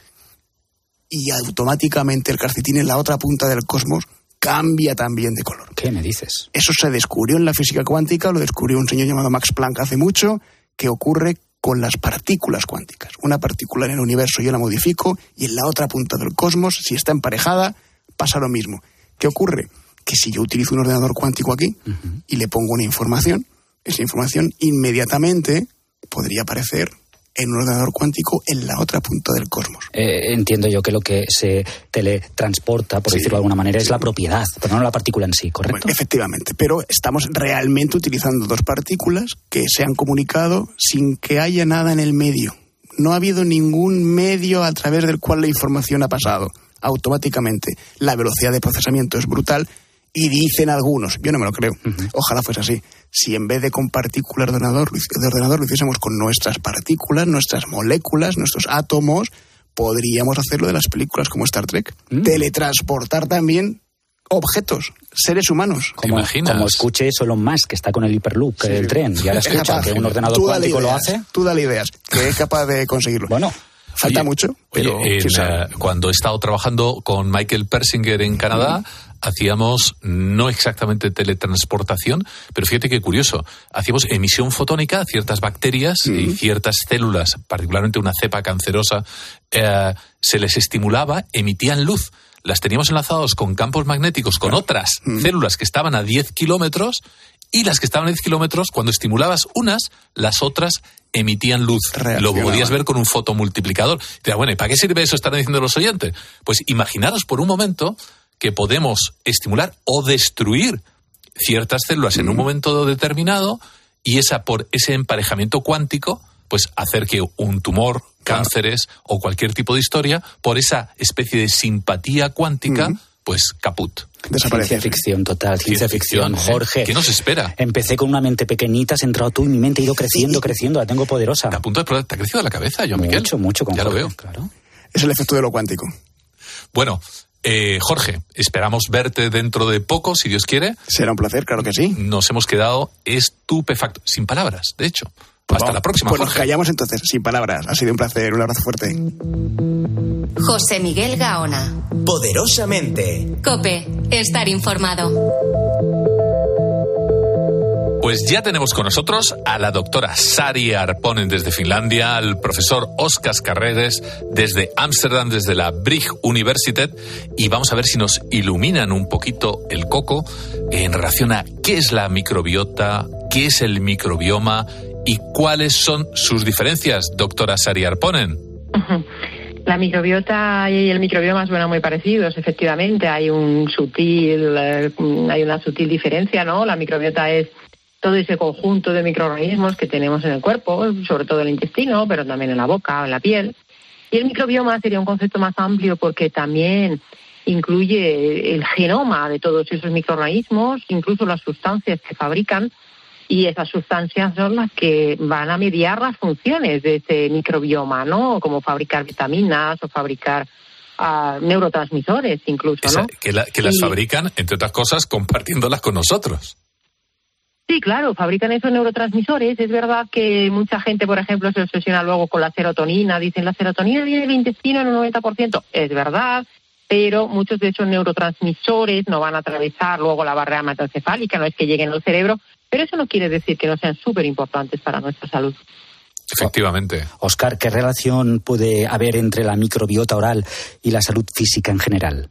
y automáticamente el calcetín en la otra punta del cosmos cambia también de color. ¿Qué me dices? Eso se descubrió en la física cuántica, lo descubrió un señor llamado Max Planck hace mucho, que ocurre con las partículas cuánticas. Una partícula en el universo yo la modifico y en la otra punta del cosmos, si está emparejada, pasa lo mismo. ¿Qué ocurre? Que si yo utilizo un ordenador cuántico aquí y le pongo una información, esa información inmediatamente podría aparecer en un ordenador cuántico en la otra punta del cosmos. Eh, entiendo yo que lo que se teletransporta, por decirlo de alguna manera, es la propiedad, pero no la partícula en sí, ¿correcto? Bueno, efectivamente, pero estamos realmente utilizando dos partículas que se han comunicado sin que haya nada en el medio. no ha habido ningún medio a través del cual la información ha pasado automáticamente. La velocidad de procesamiento es brutal y dicen algunos, yo no me lo creo, ojalá fuese así, si en vez de con partículas de ordenador, de ordenador lo hiciésemos con nuestras partículas, nuestras moléculas, nuestros átomos, podríamos hacerlo de las películas como Star Trek. Mm. Teletransportar también objetos, seres humanos. Como, como escuche eso Elon Musk, que está con el Hyperloop, el tren, y ahora Es escucha capaz. que un ordenador cuántico lo hace. Tú dale ideas, que es capaz de conseguirlo. Bueno, falta Oye, mucho, pero Oye, en, quién sabe. eh, cuando he estado trabajando con Michael Persinger en Canadá, hacíamos no exactamente teletransportación, pero fíjate qué curioso, hacíamos emisión fotónica a ciertas bacterias y ciertas células, particularmente una cepa cancerosa, eh, se les estimulaba, emitían luz. Las teníamos enlazados con campos magnéticos con otras células que estaban a 10 kilómetros y las que estaban a 10 kilómetros, cuando estimulabas unas, las otras emitían luz. Lo podías ver con un fotomultiplicador. Dirás, bueno, ¿y para qué sirve eso? Están diciendo los oyentes. Pues imaginaros por un momento que podemos estimular o destruir ciertas células en un momento determinado y esa por ese emparejamiento cuántico pues hacer que un tumor, cánceres o cualquier tipo de historia por esa especie de simpatía cuántica pues caput. Ciencia ficción total, ciencia, ficción. ¿eh? Jorge. ¿Qué nos espera? Empecé con una mente pequeñita, has entrado tú y mi mente ha ido creciendo, creciendo, la tengo poderosa. A punto de explotar. ¿Te ha crecido la cabeza, John Miguel? Mucho, mucho. Con Ya lo veo. Claro. Es el efecto de lo cuántico. Bueno, eh, Jorge, esperamos verte dentro de poco, si Dios quiere. Será un placer, claro que sí. Nos hemos quedado estupefactos, sin palabras, de hecho. Hasta la próxima, Pues nos callamos entonces, sin palabras. Ha sido un placer, un abrazo fuerte. José Miguel Gaona. Poderosamente. Cope, estar informado. Pues ya tenemos con nosotros a la doctora Sari Arponen desde Finlandia, al profesor Oscar Carreres desde Ámsterdam, desde la Brig Universitet, y vamos a ver si nos iluminan un poquito el coco en relación a qué es la microbiota, qué es el microbioma y cuáles son sus diferencias, doctora Sari Arponen. La microbiota y el microbioma suenan muy parecidos, efectivamente. Hay un sutil, eh, hay una sutil diferencia, ¿no? La microbiota es todo ese conjunto de microorganismos que tenemos en el cuerpo, sobre todo en el intestino, pero también en la boca, en la piel. Y el microbioma sería un concepto más amplio porque también incluye el genoma de todos esos microorganismos, incluso las sustancias que fabrican, y esas sustancias son las que van a mediar las funciones de ese microbioma, ¿no? Como fabricar vitaminas o fabricar ah, neurotransmisores incluso, Esa- ¿no? que, la- que las Y- fabrican, entre otras cosas, compartiéndolas con nosotros. Sí, claro, fabrican esos neurotransmisores. Es verdad que mucha gente, por ejemplo, se obsesiona luego con la serotonina. Dicen, la serotonina viene del intestino en un 90%. Es verdad, pero muchos de esos neurotransmisores no van a atravesar luego la barrera hematoencefálica, no es que lleguen al cerebro, pero eso no quiere decir que no sean súper importantes para nuestra salud. Efectivamente. Oscar, ¿qué relación puede haber entre la microbiota oral y la salud física en general?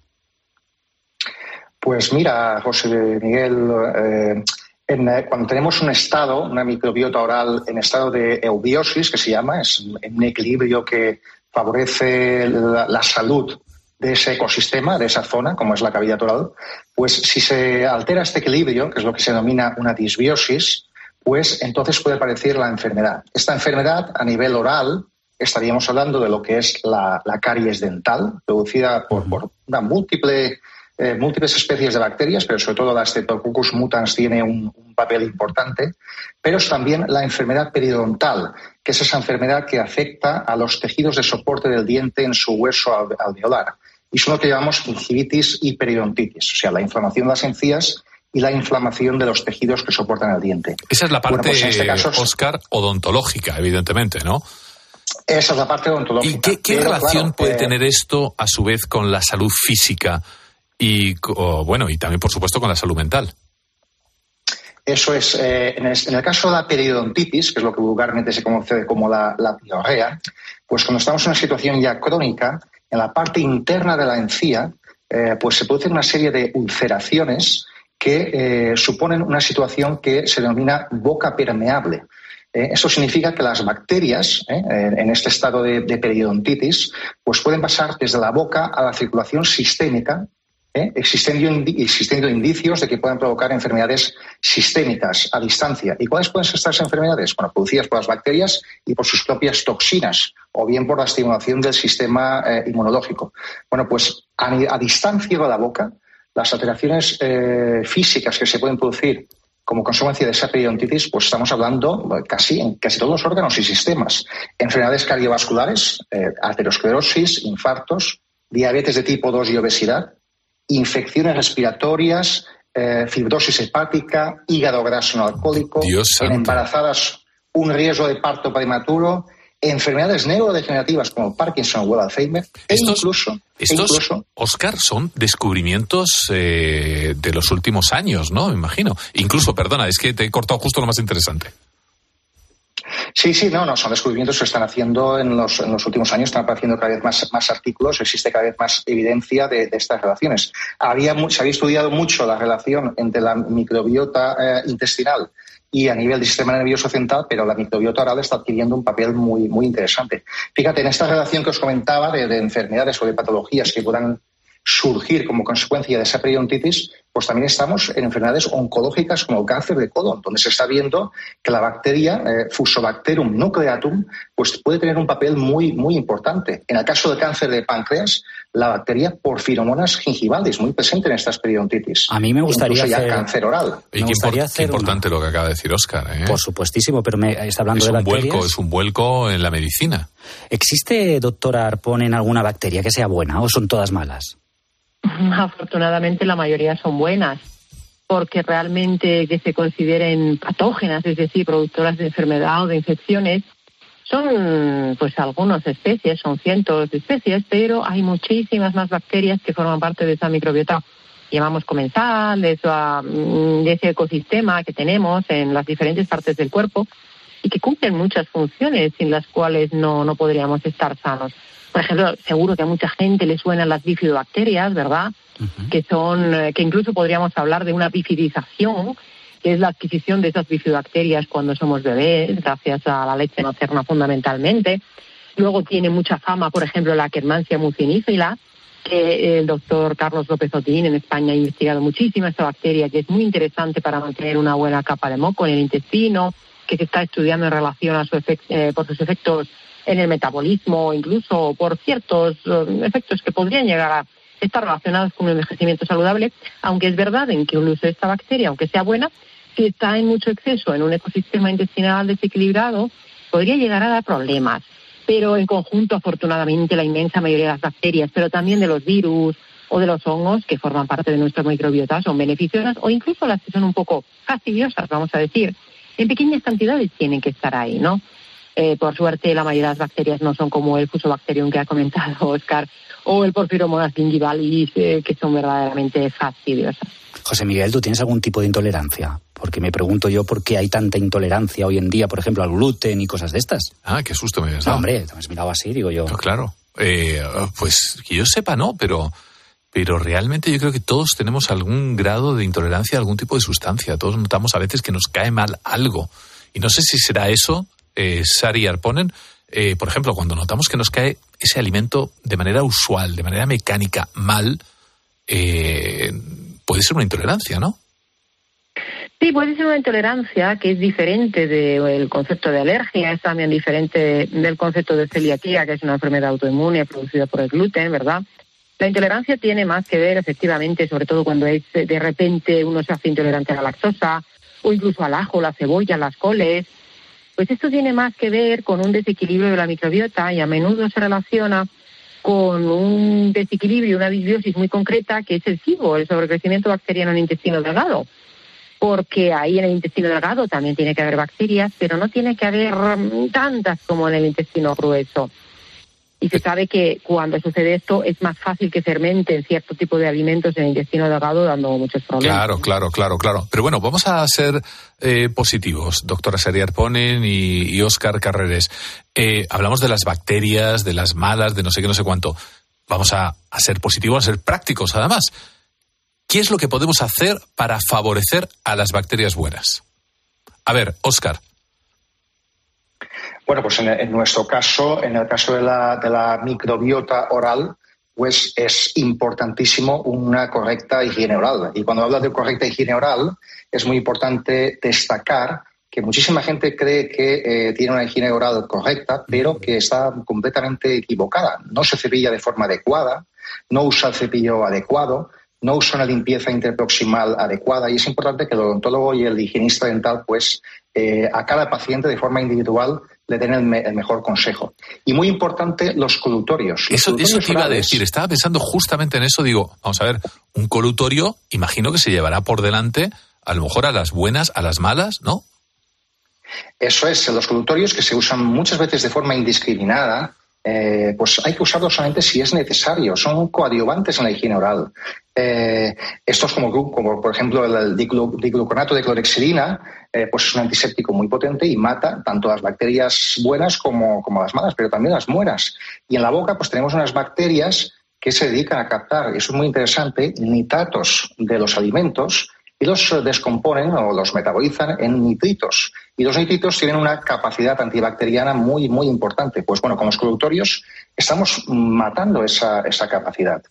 Pues mira, José Miguel, eh, en, eh, cuando tenemos un estado, una microbiota oral en estado de eubiosis, que se llama, es un equilibrio que favorece la, la salud de ese ecosistema, de esa zona, como es la cavidad oral, pues si se altera este equilibrio, que es lo que se denomina una disbiosis, pues entonces puede aparecer la enfermedad. Esta enfermedad a nivel oral estaríamos hablando de lo que es la, la caries dental, producida por, por una múltiple, eh, múltiples especies de bacterias, pero sobre todo la Streptococcus mutans tiene un, un papel importante, pero es también la enfermedad periodontal, que es esa enfermedad que afecta a los tejidos de soporte del diente en su hueso alve- alveolar. Y son lo que llamamos gingivitis y periodontitis, o sea, la inflamación de las encías y la inflamación de los tejidos que soportan el diente. Esa es la Bueno, parte, pues en este caso- Oscar, odontológica, evidentemente, ¿no? Esa es la parte odontológica. ¿Y qué, qué Pero, relación claro, puede eh, tener esto, a su vez, con la salud física y, bueno, y también, por supuesto, con la salud mental? Eso es, eh, en, el, caso de la periodontitis, que es lo que vulgarmente se conoce como la, la diarrea, pues cuando estamos en una situación ya crónica, en la parte interna de la encía, eh, pues se produce una serie de ulceraciones que eh, suponen una situación que se denomina boca permeable. Eso significa que las bacterias, en este estado de periodontitis, pues pueden pasar desde la boca a la circulación sistémica ¿eh? indicios de que puedan provocar enfermedades sistémicas a distancia. ¿Y cuáles pueden ser estas enfermedades? Bueno, producidas por las bacterias y por sus propias toxinas, o bien por la estimulación del sistema eh, inmunológico. Bueno, pues a, a distancia de la boca, las alteraciones eh, físicas que se pueden producir como consecuencia de esa periodontitis, pues estamos hablando eh, casi en casi todos los órganos y sistemas. Enfermedades cardiovasculares, eh, aterosclerosis, infartos, diabetes de tipo 2 y obesidad, infecciones respiratorias, eh, fibrosis hepática, hígado graso no alcohólico, en embarazadas un riesgo de parto prematuro, enfermedades neurodegenerativas como Parkinson o Alzheimer, e incluso, e Estos, incluso Oscar, son descubrimientos eh, de los últimos años, ¿no? Me imagino. Incluso, perdona, es que te he cortado justo lo más interesante. Sí, sí, no, no, son descubrimientos que se están haciendo en los, en los últimos años, están apareciendo cada vez más, más artículos, existe cada vez más evidencia de, estas relaciones. Había, se había estudiado mucho la relación entre la microbiota eh, intestinal y a nivel del sistema nervioso central, pero la microbiota oral está adquiriendo un papel muy, muy interesante. Fíjate, en esta relación que os comentaba de, de enfermedades o de patologías que puedan surgir como consecuencia de esa periodontitis, pues también estamos en enfermedades oncológicas como el cáncer de colon, donde se está viendo que la bacteria eh, Fusobacterium nucleatum pues puede tener un papel muy, muy importante. En el caso del cáncer de páncreas, la bacteria Porphyromonas gingivalis, muy presente en estas periodontitis. A mí me gustaría Incluso ya hacer- cáncer oral. Y qué, gustaría qué hacer una- importante lo que acaba de decir Oscar. ¿eh? Por supuestísimo, pero me está hablando es de un bacterias. vuelco, es un vuelco en la medicina. ¿Existe, doctora Arpón, en alguna bacteria que sea buena o son todas malas? Afortunadamente la mayoría son buenas, porque realmente que se consideren patógenas, es decir, productoras de enfermedad o de infecciones, son pues algunas especies, son cientos de especies, pero hay muchísimas más bacterias que forman parte de esa microbiota llamamos comensal, de, esa- mm, de ese ecosistema que tenemos en las diferentes partes del cuerpo y que cumplen muchas funciones sin las cuales no, no podríamos estar sanos. Por ejemplo, seguro que a mucha gente le suenan las bifidobacterias, ¿verdad? Que son, eh, que incluso podríamos hablar de una bifidización, que es la adquisición de esas bifidobacterias cuando somos bebés, gracias a la leche materna fundamentalmente. Luego tiene mucha fama, por ejemplo, la Kermansia mucinífila, que el doctor Carlos López Otín en España ha investigado muchísimo esta bacteria, que es muy interesante para mantener una buena capa de moco en el intestino, que se está estudiando en relación a su efec- eh, por sus efectos en el metabolismo, incluso por ciertos eh, efectos que podrían llegar a estar relacionados con un envejecimiento saludable, aunque es verdad en que incluso esta bacteria, aunque sea buena, si está en mucho exceso en un ecosistema intestinal desequilibrado, podría llegar a dar problemas. Pero en conjunto, afortunadamente, la inmensa mayoría de las bacterias, pero también de los virus o de los hongos que forman parte de nuestra microbiota son beneficiosas o incluso las que son un poco fastidiosas, vamos a decir. En pequeñas cantidades tienen que estar ahí, ¿no? Eh, por suerte, la mayoría de las bacterias no son como el Fusobacterium que ha comentado Oscar o el Porphyromonas gingivalis, eh, que son verdaderamente fastidiosas. José Miguel, ¿tú tienes algún tipo de intolerancia? Porque me pregunto yo por qué hay tanta intolerancia hoy en día, por ejemplo, al gluten y cosas de estas. Ah, qué susto me No, dado. hombre, te has mirado así, digo yo. No, claro. Eh, pues que yo sepa, no, pero, pero realmente yo creo que todos tenemos algún grado de intolerancia a algún tipo de sustancia. Todos notamos a veces que nos cae mal algo. Y no sé si será eso, eh, Sari Arponen, eh, por ejemplo, cuando notamos que nos cae ese alimento de manera usual, de manera mecánica, mal, eh, puede ser una intolerancia, ¿no? Sí, puede ser una intolerancia que es diferente del concepto de alergia, es también diferente del concepto de celiaquía, que es una enfermedad autoinmune producida por el gluten, ¿verdad? La intolerancia tiene más que ver, efectivamente, sobre todo cuando es de repente uno se hace intolerante a la lactosa o incluso al ajo, la cebolla, las coles. Pues esto tiene más que ver con un desequilibrio de la microbiota y a menudo se relaciona con un desequilibrio, una disbiosis muy concreta que es el SIBO, el sobrecrecimiento bacteriano en el intestino delgado porque ahí en el intestino delgado también tiene que haber bacterias, pero no tiene que haber tantas como en el intestino grueso. Y se sabe que cuando sucede esto es más fácil que fermenten cierto tipo de alimentos en el intestino delgado, dando muchos problemas. Claro, claro, claro, claro. Pero bueno, vamos a ser eh, positivos, doctora Seriar Ponen y, y Oscar Carreres. Eh, hablamos de las bacterias, de las malas, de no sé qué, no sé cuánto. Vamos a, a ser positivos, a ser prácticos, además. ¿Qué es lo que podemos hacer para favorecer a las bacterias buenas? A ver, Oscar. Bueno, pues en, nuestro caso, en el caso de la, microbiota oral, pues es importantísimo una correcta higiene oral. Y cuando habla de correcta higiene oral, es muy importante destacar que muchísima gente cree que eh, tiene una higiene oral correcta, pero que está completamente equivocada. No se cepilla de forma adecuada, no usa el cepillo adecuado, no usa una limpieza interproximal adecuada y es importante que el odontólogo y el higienista dental, pues, eh, a cada paciente de forma individual le den el, mejor consejo. Y muy importante, los colutorios. eso, eso te iba a decir, estaba pensando justamente en eso, digo, vamos a ver, un colutorio, imagino que se llevará por delante, a lo mejor a las buenas, a las malas, ¿no? Eso es, los colutorios que se usan muchas veces de forma indiscriminada, eh, pues hay que usarlos solamente si es necesario. Son coadyuvantes en la higiene oral. Eh, estos, como, como por ejemplo el dicluconato de clorexidina, eh, pues es un antiséptico muy potente y mata tanto las bacterias buenas como, como las malas, pero también las mueras. Y en la boca, pues tenemos unas bacterias que se dedican a captar, y eso es muy interesante, nitratos de los alimentos y los descomponen o los metabolizan en nitritos. Y los nitritos tienen una capacidad antibacteriana muy, muy importante. Pues bueno, con los colutorios estamos matando esa, esa capacidad.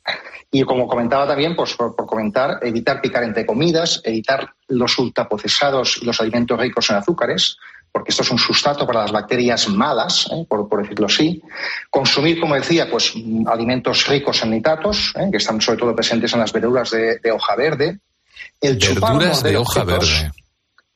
Y como comentaba también, pues por, comentar, evitar picar entre comidas, evitar los ultraprocesados y los alimentos ricos en azúcares, porque esto es un sustrato para las bacterias malas, ¿eh? por, decirlo así. Consumir, como decía, pues alimentos ricos en nitratos, ¿eh? que están sobre todo presentes en las verduras de hoja verde, el verduras de hoja verde.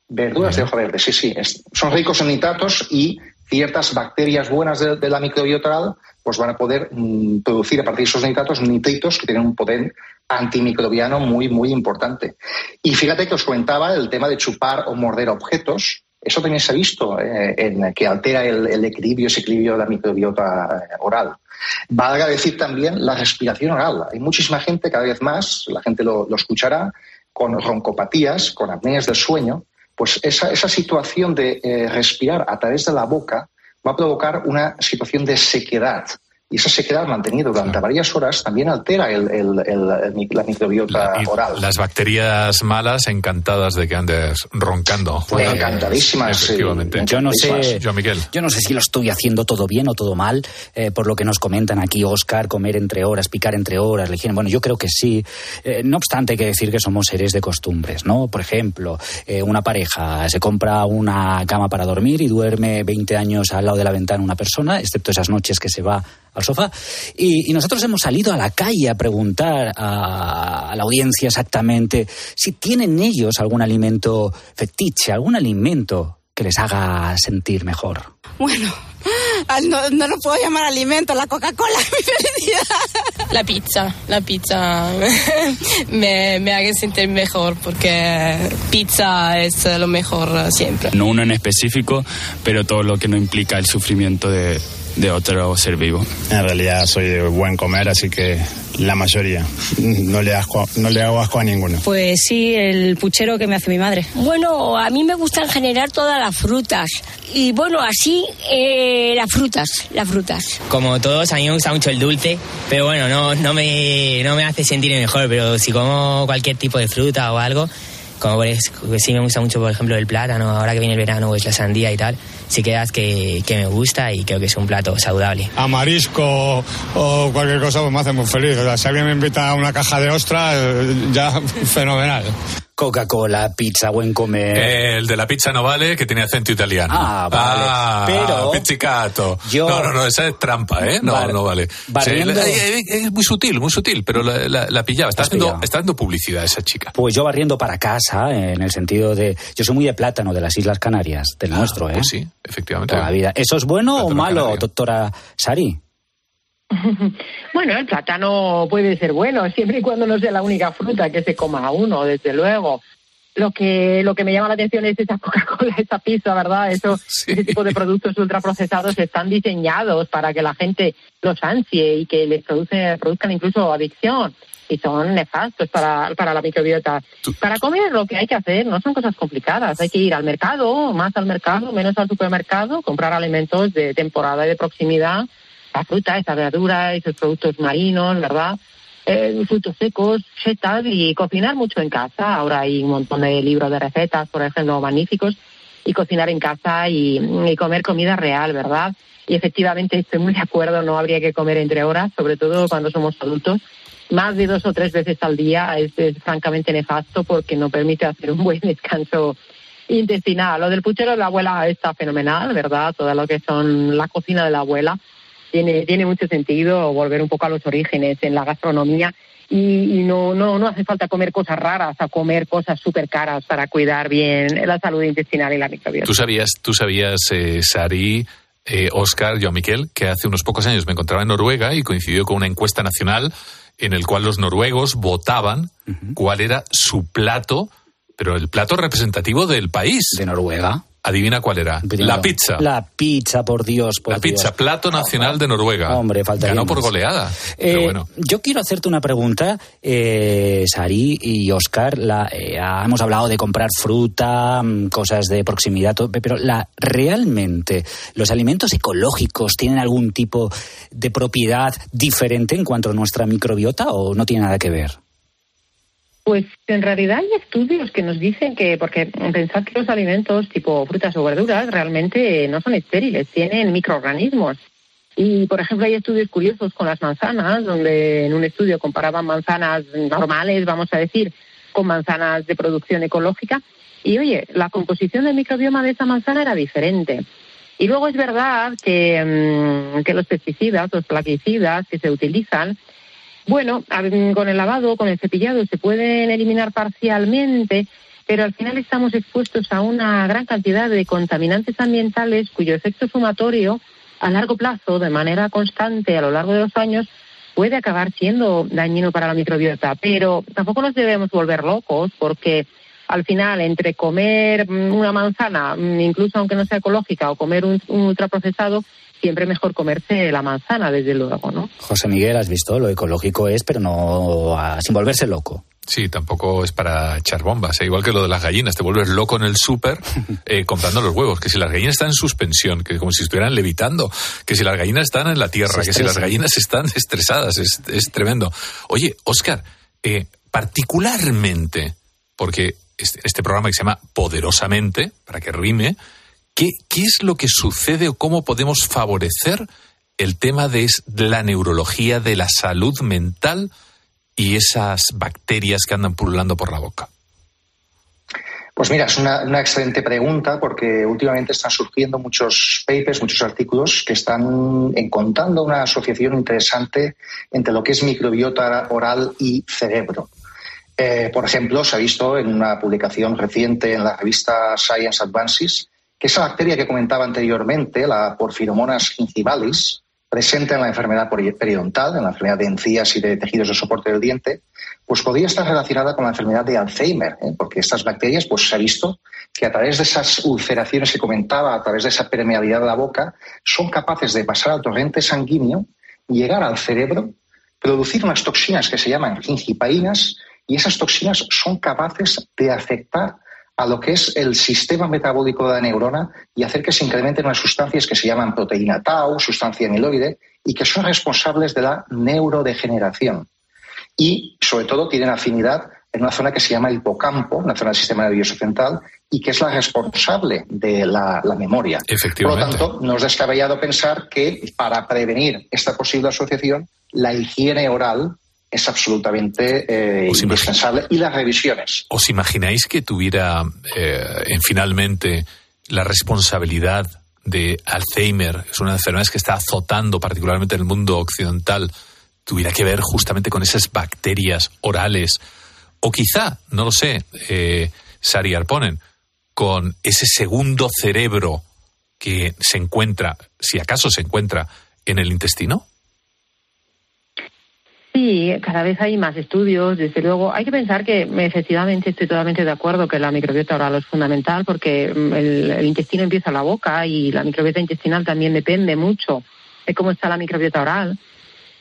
Verduras de hoja verde, sí, sí. son ricos en nitratos y ciertas bacterias buenas de, la microbiota oral pues van a poder mm, producir a partir de esos nitratos nitritos que tienen un poder antimicrobiano muy, muy importante. Y fíjate que os comentaba el tema de chupar o morder objetos. Eso también se ha visto eh, en que altera el, equilibrio, ese equilibrio de la microbiota eh, oral. Valga decir también la respiración oral. Hay muchísima gente, cada vez más, la gente lo escuchará, con roncopatías, con apneas del sueño, pues esa, esa situación de eh, respirar a través de la boca va a provocar una situación de sequedad y esa sequedad mantenida durante varias horas también altera el, la microbiota oral. Las bacterias malas encantadas de que andes roncando. Pues encantadísimas. Efectivamente. Yo no sé, yo, Miguel. yo no sé si lo estoy haciendo todo bien o todo mal, eh, por lo que nos comentan aquí, Oscar, comer entre horas, picar entre horas, higiene. Bueno, yo creo que sí. Eh, no obstante, hay que decir que somos seres de costumbres, ¿no? Por ejemplo, eh, una pareja se compra una cama para dormir y duerme 20 años al lado de la ventana una persona, excepto esas noches que se va al sofá. Y, nosotros hemos salido a la calle a preguntar a, la audiencia exactamente si tienen ellos algún alimento fetiche, algún alimento que les haga sentir mejor. Bueno, no, no, lo puedo llamar alimento, la Coca-Cola mi felicidad. La pizza, la pizza me, me hace sentir mejor porque pizza es lo mejor siempre. No uno en específico, pero todo lo que no implica el sufrimiento de, de otro ser vivo. En realidad soy de buen comer, así que la mayoría. No le, asco, no le hago asco a ninguno. Pues sí, el puchero que me hace mi madre. Bueno, a mí me gustan generar todas las frutas. Y bueno, así eh, las frutas, las frutas. Como todos, a mí me gusta mucho el dulce, pero bueno, no, no, me, no me hace sentir mejor, pero si como cualquier tipo de fruta o algo, como sí me gusta mucho, por ejemplo, el plátano, ahora que viene el verano, pues la sandía y tal sí que que, que me gusta y creo que es un plato saludable. A marisco o cualquier cosa pues me hace muy feliz. O sea, si alguien me invita a una caja de ostras, ya fenomenal. Coca-Cola, pizza, buen comer. el de la pizza no vale, que tiene acento italiano. Ah, vale. Ah, pero. Pizzicato. No, no, no, esa es trampa, ¿eh? No, no vale. es muy sutil, muy sutil, pero la, la, pillaba. Está dando, está dando publicidad esa chica. Pues yo barriendo para casa, en el sentido de. Yo soy muy de plátano de las Islas Canarias, del ah, nuestro, ¿eh? Pues sí, efectivamente. Toda la vida. ¿Eso es bueno o malo, doctora Sari? Bueno, el plátano puede ser bueno, siempre y cuando no sea la única fruta que se coma a uno, desde luego. Lo que, lo que me llama la atención es esa Coca-Cola, esa pizza, ¿verdad? Eso, Ese tipo de productos ultraprocesados están diseñados para que la gente los ansie y que les produce, produzcan incluso adicción. Y son nefastos para, para la microbiota. Para comer lo que hay que hacer no son cosas complicadas. Hay que ir al mercado, más al mercado, menos al supermercado, comprar alimentos de temporada y de proximidad la fruta, esa verdura, esos productos marinos, ¿verdad? Eh, frutos secos, setas y cocinar mucho en casa. Ahora hay un montón de libros de recetas, por ejemplo, magníficos. y cocinar en casa y, y comer comida real, ¿verdad? Y efectivamente estoy muy de acuerdo, no habría que comer entre horas, sobre todo cuando somos adultos. Más de dos o tres veces al día es, es francamente nefasto porque no permite hacer un buen descanso intestinal. Lo del puchero de la abuela está fenomenal, ¿verdad? Todo lo que son la cocina de la abuela tiene, tiene mucho sentido volver un poco a los orígenes en la gastronomía y, y no, no, no hace falta comer cosas raras o comer cosas súper caras para cuidar bien la salud intestinal y la microbiota. Tú sabías, tú sabías, eh, Sari, eh, Oscar, yo, Miquel, que hace unos pocos años me encontraba en Noruega y coincidió con una encuesta nacional en el cual los noruegos votaban cuál era su plato, pero el plato representativo del país. De Noruega. Adivina cuál era. La pizza. La pizza, por Dios. Por la pizza, plato nacional de Noruega. Hombre, faltaría Ganó por goleada. Eh, pero bueno. Yo quiero hacerte una pregunta, eh, Sari y Oscar. La, eh, hemos hablado de comprar fruta, mm, cosas de proximidad, todo, pero la, realmente los alimentos ecológicos tienen algún tipo de propiedad diferente en cuanto a nuestra microbiota o no tiene nada que ver. Pues en realidad hay estudios que nos dicen que, porque pensad que los alimentos tipo frutas o verduras realmente no son estériles, tienen microorganismos. Y, por ejemplo, hay estudios curiosos con las manzanas, donde en un estudio comparaban manzanas normales, vamos a decir, con manzanas de producción ecológica. Y, oye, la composición del microbioma de esa manzana era diferente. Y luego es verdad que, mm, que los pesticidas, los plaguicidas que se utilizan, bueno, con el lavado, con el cepillado se pueden eliminar parcialmente, pero al final estamos expuestos a una gran cantidad de contaminantes ambientales cuyo efecto sumatorio a largo plazo, de manera constante a lo largo de los años, puede acabar siendo dañino para la microbiota. Pero tampoco nos debemos volver locos porque al final entre comer mm, una manzana, mm, incluso aunque no sea ecológica, o comer un, un ultraprocesado, siempre mejor comerse la manzana, desde luego, ¿no? José Miguel, has visto, lo ecológico es, pero no ah, sin volverse loco. Sí, tampoco es para echar bombas. ¿eh? Igual que lo de las gallinas, te vuelves loco en el súper eh, comprando los huevos. Que si las gallinas están en suspensión, que como si estuvieran levitando. Que si las gallinas están en la tierra, que si las gallinas están estresadas. Es, es tremendo. Oye, Oscar, eh, particularmente, porque este, este programa que se llama Poderosamente, para que rime, ¿qué, ¿qué es lo que sucede o cómo podemos favorecer el tema de la neurología, de la salud mental? y esas bacterias que andan pululando por la boca? Pues mira, es una, una excelente pregunta porque últimamente están surgiendo muchos papers, muchos artículos que están encontrando una asociación interesante entre lo que es microbiota oral y cerebro. Eh, por ejemplo, se ha visto en una publicación reciente en la revista Science Advances que esa bacteria que comentaba anteriormente, la Porphyromonas gingivalis, presente en la enfermedad peri- periodontal, en la enfermedad de encías y de tejidos de soporte del diente, pues podría estar relacionada con la enfermedad de Alzheimer, ¿eh? porque estas bacterias, pues se ha visto que a través de esas ulceraciones que comentaba, a través de esa permeabilidad de la boca, son capaces de pasar al torrente sanguíneo, llegar al cerebro, producir unas toxinas que se llaman gingipaínas, y esas toxinas son capaces de afectar a lo que es el sistema metabólico de la neurona y hacer que se incrementen unas sustancias que se llaman proteína tau, sustancia amiloide, y que son responsables de la neurodegeneración. Y, sobre todo, tienen afinidad en una zona que se llama hipocampo, una zona del sistema nervioso central, y que es la responsable de la, la memoria. Por lo Efectivamente. tanto, no es descabellado pensar que para prevenir esta posible asociación, la higiene oral es absolutamente eh, indispensable y las revisiones. ¿Os imagináis que tuviera eh, en finalmente la responsabilidad de Alzheimer? Es una enfermedades que está azotando particularmente en el mundo occidental. Tuviera que ver justamente con esas bacterias orales. O quizá, no lo sé, eh, Sari Arponen, con ese segundo cerebro que se encuentra, si acaso se encuentra, en el intestino. Sí, cada vez hay más estudios, desde luego. Hay que pensar que efectivamente estoy totalmente de acuerdo que la microbiota oral es fundamental porque mm, el, intestino empieza en la boca y la microbiota intestinal también depende mucho de cómo está la microbiota oral.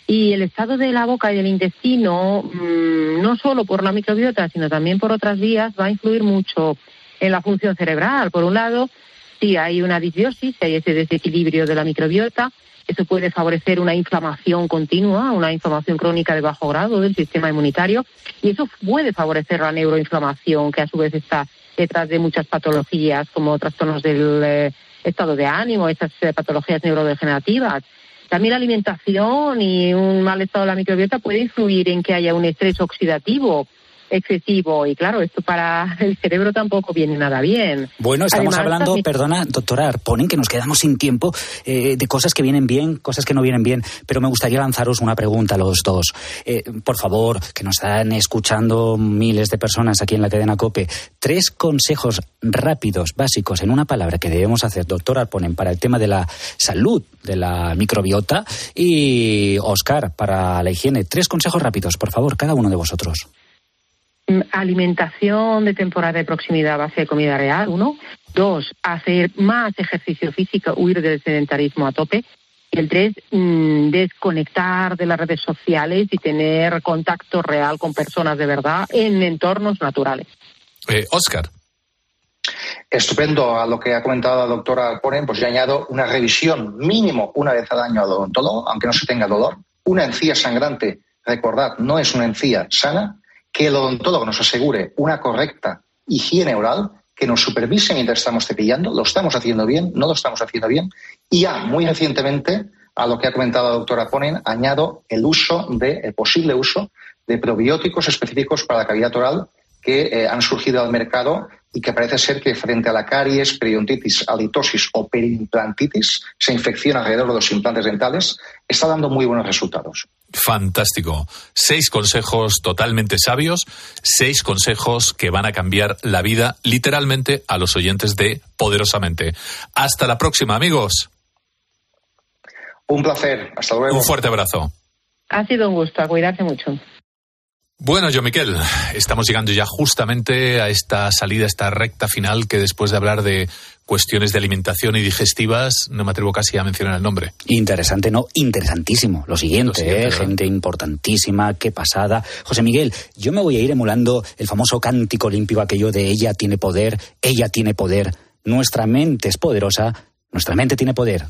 Y el estado de la boca y del intestino, mm, no solo por la microbiota, sino también por otras vías, va a influir mucho en la función cerebral. Por un lado, si hay una disbiosis, si hay ese desequilibrio de la microbiota, eso puede favorecer una inflamación continua, una inflamación crónica de bajo grado del sistema inmunitario, y eso puede favorecer la neuroinflamación, que a su vez está detrás de muchas patologías como trastornos del eh, estado de ánimo, esas eh, patologías neurodegenerativas. También la alimentación y un mal estado de la microbiota puede influir en que haya un estrés oxidativo excesivo y claro, esto para el cerebro tampoco viene nada bien. Bueno, estamos Además, hablando, también- perdona, doctora Arponen, que nos quedamos sin tiempo eh, de cosas que vienen bien, cosas que no vienen bien, pero me gustaría lanzaros una pregunta a los dos. Eh, por favor, que nos están escuchando miles de personas aquí en la cadena COPE, tres consejos rápidos, básicos, en una palabra que debemos hacer, doctora Arponen, para el tema de la salud de la microbiota y Oscar, para la higiene. Tres consejos rápidos, por favor, cada uno de vosotros. Mm, Alimentación de temporada de proximidad a base de comida real, uno. Dos, hacer más ejercicio físico, huir del sedentarismo a tope. Y el tres, mm, desconectar de las redes sociales y tener contacto real con personas de verdad en entornos naturales. Eh, Oscar. Estupendo a lo que ha comentado la doctora Ponen, pues yo añado una revisión mínimo una vez al año al odontólogo, aunque no se tenga dolor. Una encía sangrante, recordad, no es una encía sana. Que el odontólogo nos asegure una correcta higiene oral, que nos supervise mientras estamos cepillando, lo estamos haciendo bien, no lo estamos haciendo bien. Y ya, muy recientemente, a lo que ha comentado la doctora Ponen, añado el uso de, el posible uso de probióticos específicos para la cavidad oral que eh, han surgido al mercado y que parece ser que frente a la caries, periodontitis, halitosis o periimplantitis, esa infección alrededor de los implantes dentales, está dando muy buenos resultados. Fantástico. Seis consejos totalmente sabios, seis consejos que van a cambiar la vida literalmente a los oyentes de Poderosamente. Hasta la próxima, amigos. Un placer. Hasta luego. Un fuerte abrazo. Ha sido un gusto, a cuidarse mucho. Bueno, yo, Miquel, estamos llegando ya justamente a esta salida, esta recta final, que después de hablar de cuestiones de alimentación y digestivas, no me atrevo casi a mencionar el nombre. Interesante, no, interesantísimo. Lo siguiente, Lo siguiente, ¿eh? gente importantísima, qué pasada. José Miguel, yo me voy a ir emulando el famoso cántico olímpico aquello de ella tiene poder, ella tiene poder, nuestra mente es poderosa, nuestra mente tiene poder.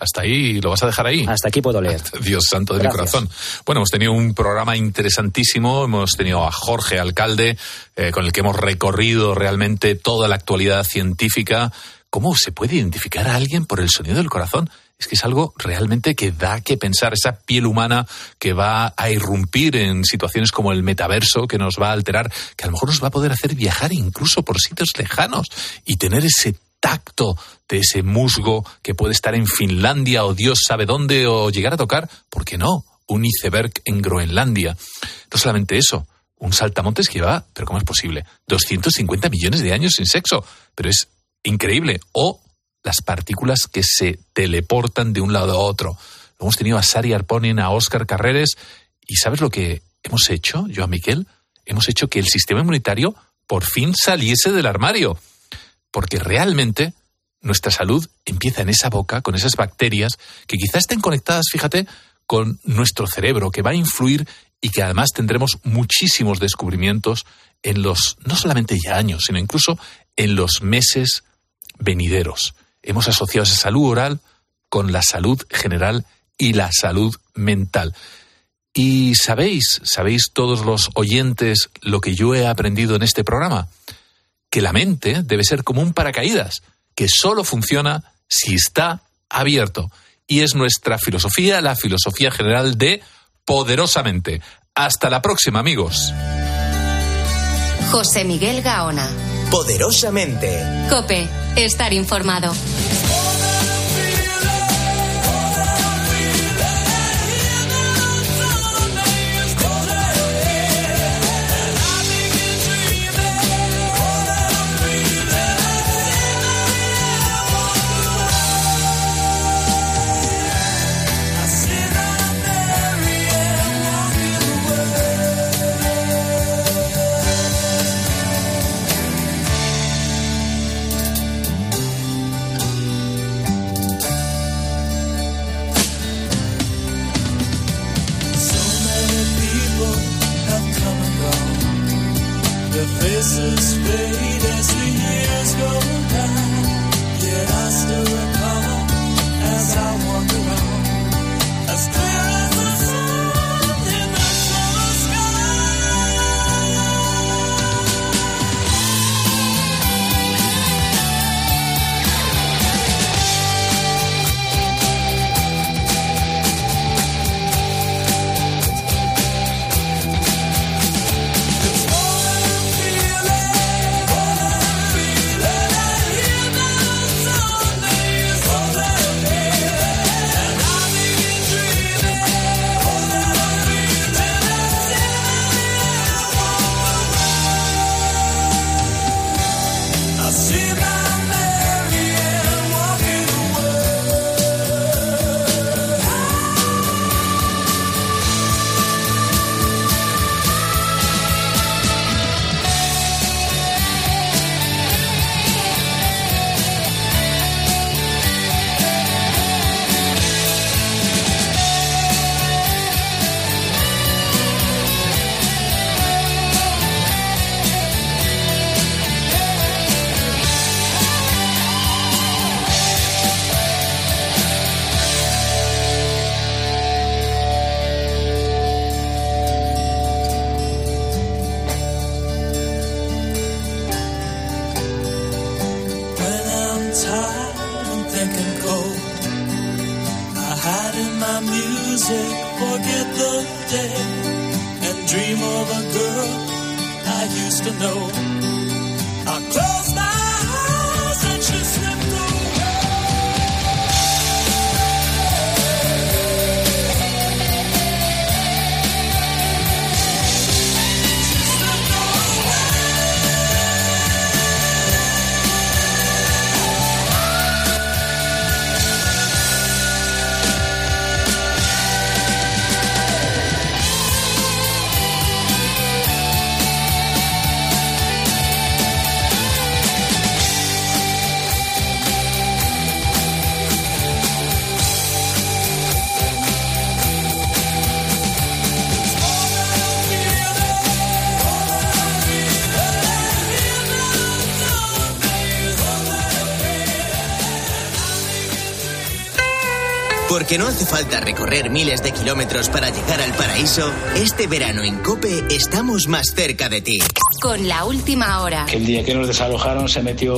Hasta ahí, ¿lo vas a dejar ahí? Hasta aquí puedo leer. Dios santo de Gracias. mi corazón. Bueno, hemos tenido un programa interesantísimo. Hemos tenido a Jorge Alcalde, eh, con el que hemos recorrido realmente toda la actualidad científica. ¿Cómo se puede identificar a alguien por el sonido del corazón? Es que es algo realmente que da que pensar. Esa piel humana que va a irrumpir en situaciones como el metaverso, que nos va a alterar, que a lo mejor nos va a poder hacer viajar incluso por sitios lejanos y tener ese tacto de ese musgo que puede estar en Finlandia o Dios sabe dónde o llegar a tocar, ¿por qué no? Un iceberg en Groenlandia. No solamente eso, un saltamontes que lleva, pero ¿cómo es posible? 250 millones de años sin sexo, pero es increíble. O las partículas que se teleportan de un lado a otro. Hemos tenido a Sari Arponen, a Óscar Carreres, y ¿sabes lo que hemos hecho, yo a Miquel? Hemos hecho que el sistema inmunitario por fin saliese del armario porque realmente nuestra salud empieza en esa boca, con esas bacterias que quizás estén conectadas, fíjate, con nuestro cerebro, que va a influir y que además tendremos muchísimos descubrimientos en los, no solamente ya años, sino incluso en los meses venideros. Hemos asociado esa salud oral con la salud general y la salud mental. Y sabéis, sabéis todos los oyentes lo que yo he aprendido en este programa, que la mente debe ser como un paracaídas, que solo funciona si está abierto. Y es nuestra filosofía, la filosofía general de Poderosamente. Hasta la próxima, amigos. José Miguel Gaona. Poderosamente. Cope, estar informado. Porque no hace falta recorrer miles de kilómetros para llegar al paraíso, este verano en Cope estamos más cerca de ti. Con la última hora. El día que nos desalojaron se metió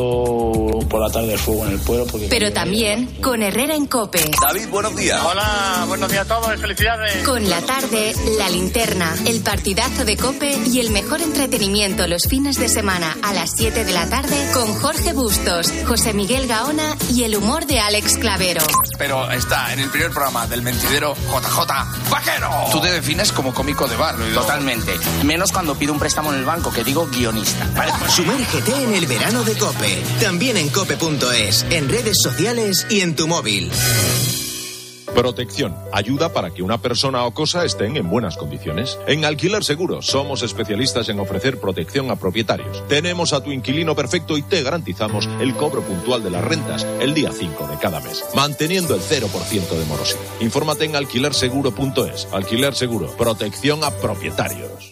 por la tarde el fuego en el pueblo. Porque Pero también con Herrera en Cope. David, buenos días. Hola, buenos días a todos, felicidades. Con la tarde, la linterna, el partidazo de Cope y el mejor entretenimiento los fines de semana a las 7 de la tarde con Jorge Bustos, José Miguel Gaona y el humor de Alex Clavero. Pero está en el primer programa del mentidero JJ Vaquero. Tú te defines como cómico de bar. Totalmente. Menos cuando pido un préstamo en el banco, que digo guionista. Sumérgete en el verano de Cope. También en cope.es, en redes sociales y en tu móvil. Protección. Ayuda para que una persona o cosa estén en buenas condiciones. En Alquiler Seguro somos especialistas en ofrecer protección a propietarios. Tenemos a tu inquilino perfecto y te garantizamos el cobro puntual de las rentas el día 5 de cada mes, manteniendo el 0% de morosidad. Infórmate en alquilerseguro.es. Alquiler Seguro. Protección a propietarios.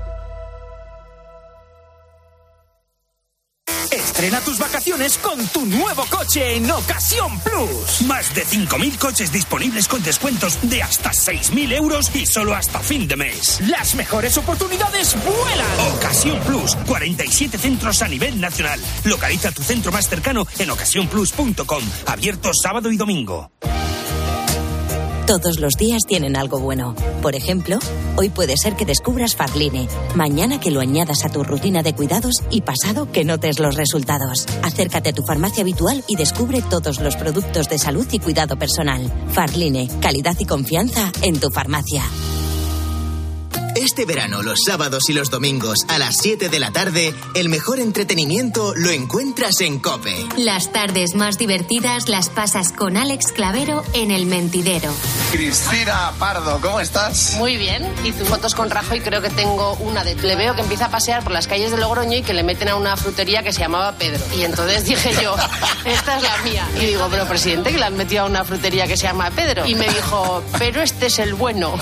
Estrena tus vacaciones con tu nuevo coche en Ocasión Plus. Más de 5.000 coches disponibles con descuentos de hasta 6.000 euros y solo hasta fin de mes. Las mejores oportunidades vuelan. Ocasión Plus, 47 centros a nivel nacional. Localiza tu centro más cercano en ocasiónplus.com. Abierto sábado y domingo. Todos los días tienen algo bueno. Por ejemplo, hoy puede ser que descubras Farline, mañana que lo añadas a tu rutina de cuidados y pasado que notes los resultados. Acércate a tu farmacia habitual y descubre todos los productos de salud y cuidado personal. Farline, calidad y confianza en tu farmacia. Este verano, los sábados y los domingos a las 7 de la tarde, el mejor entretenimiento lo encuentras en Cope. Las tardes más divertidas las pasas con Alex Clavero en El Mentidero. Cristina Pardo, ¿cómo estás? Muy bien. Y tus fotos con Rajoy creo que tengo una de... Le veo que empieza a pasear por las calles de Logroño y que le meten a una frutería que se llamaba Pedro. Y entonces dije yo, esta es la mía. Y digo, pero presidente, que le han metido a una frutería que se llama Pedro. Y me dijo, pero este es el bueno.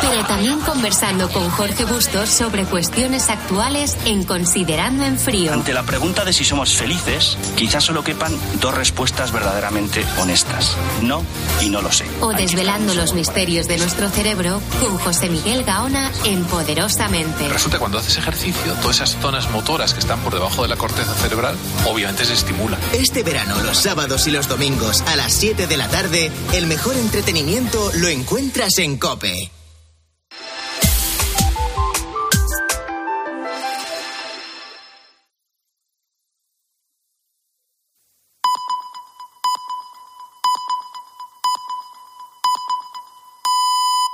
Pero también conversando con Jorge Bustos sobre cuestiones actuales en Considerando en Frío. Ante la pregunta de si somos felices, quizás solo quepan dos respuestas verdaderamente honestas. No y no lo sé. O desvelando los misterios de nuestro cerebro con José Miguel Gaona en Poderosamente. Resulta que cuando haces ejercicio, todas esas zonas motoras que están por debajo de la corteza cerebral, obviamente se estimulan. Este verano, los sábados y los domingos a las 7 de la tarde, el mejor entretenimiento lo encuentras en Cope.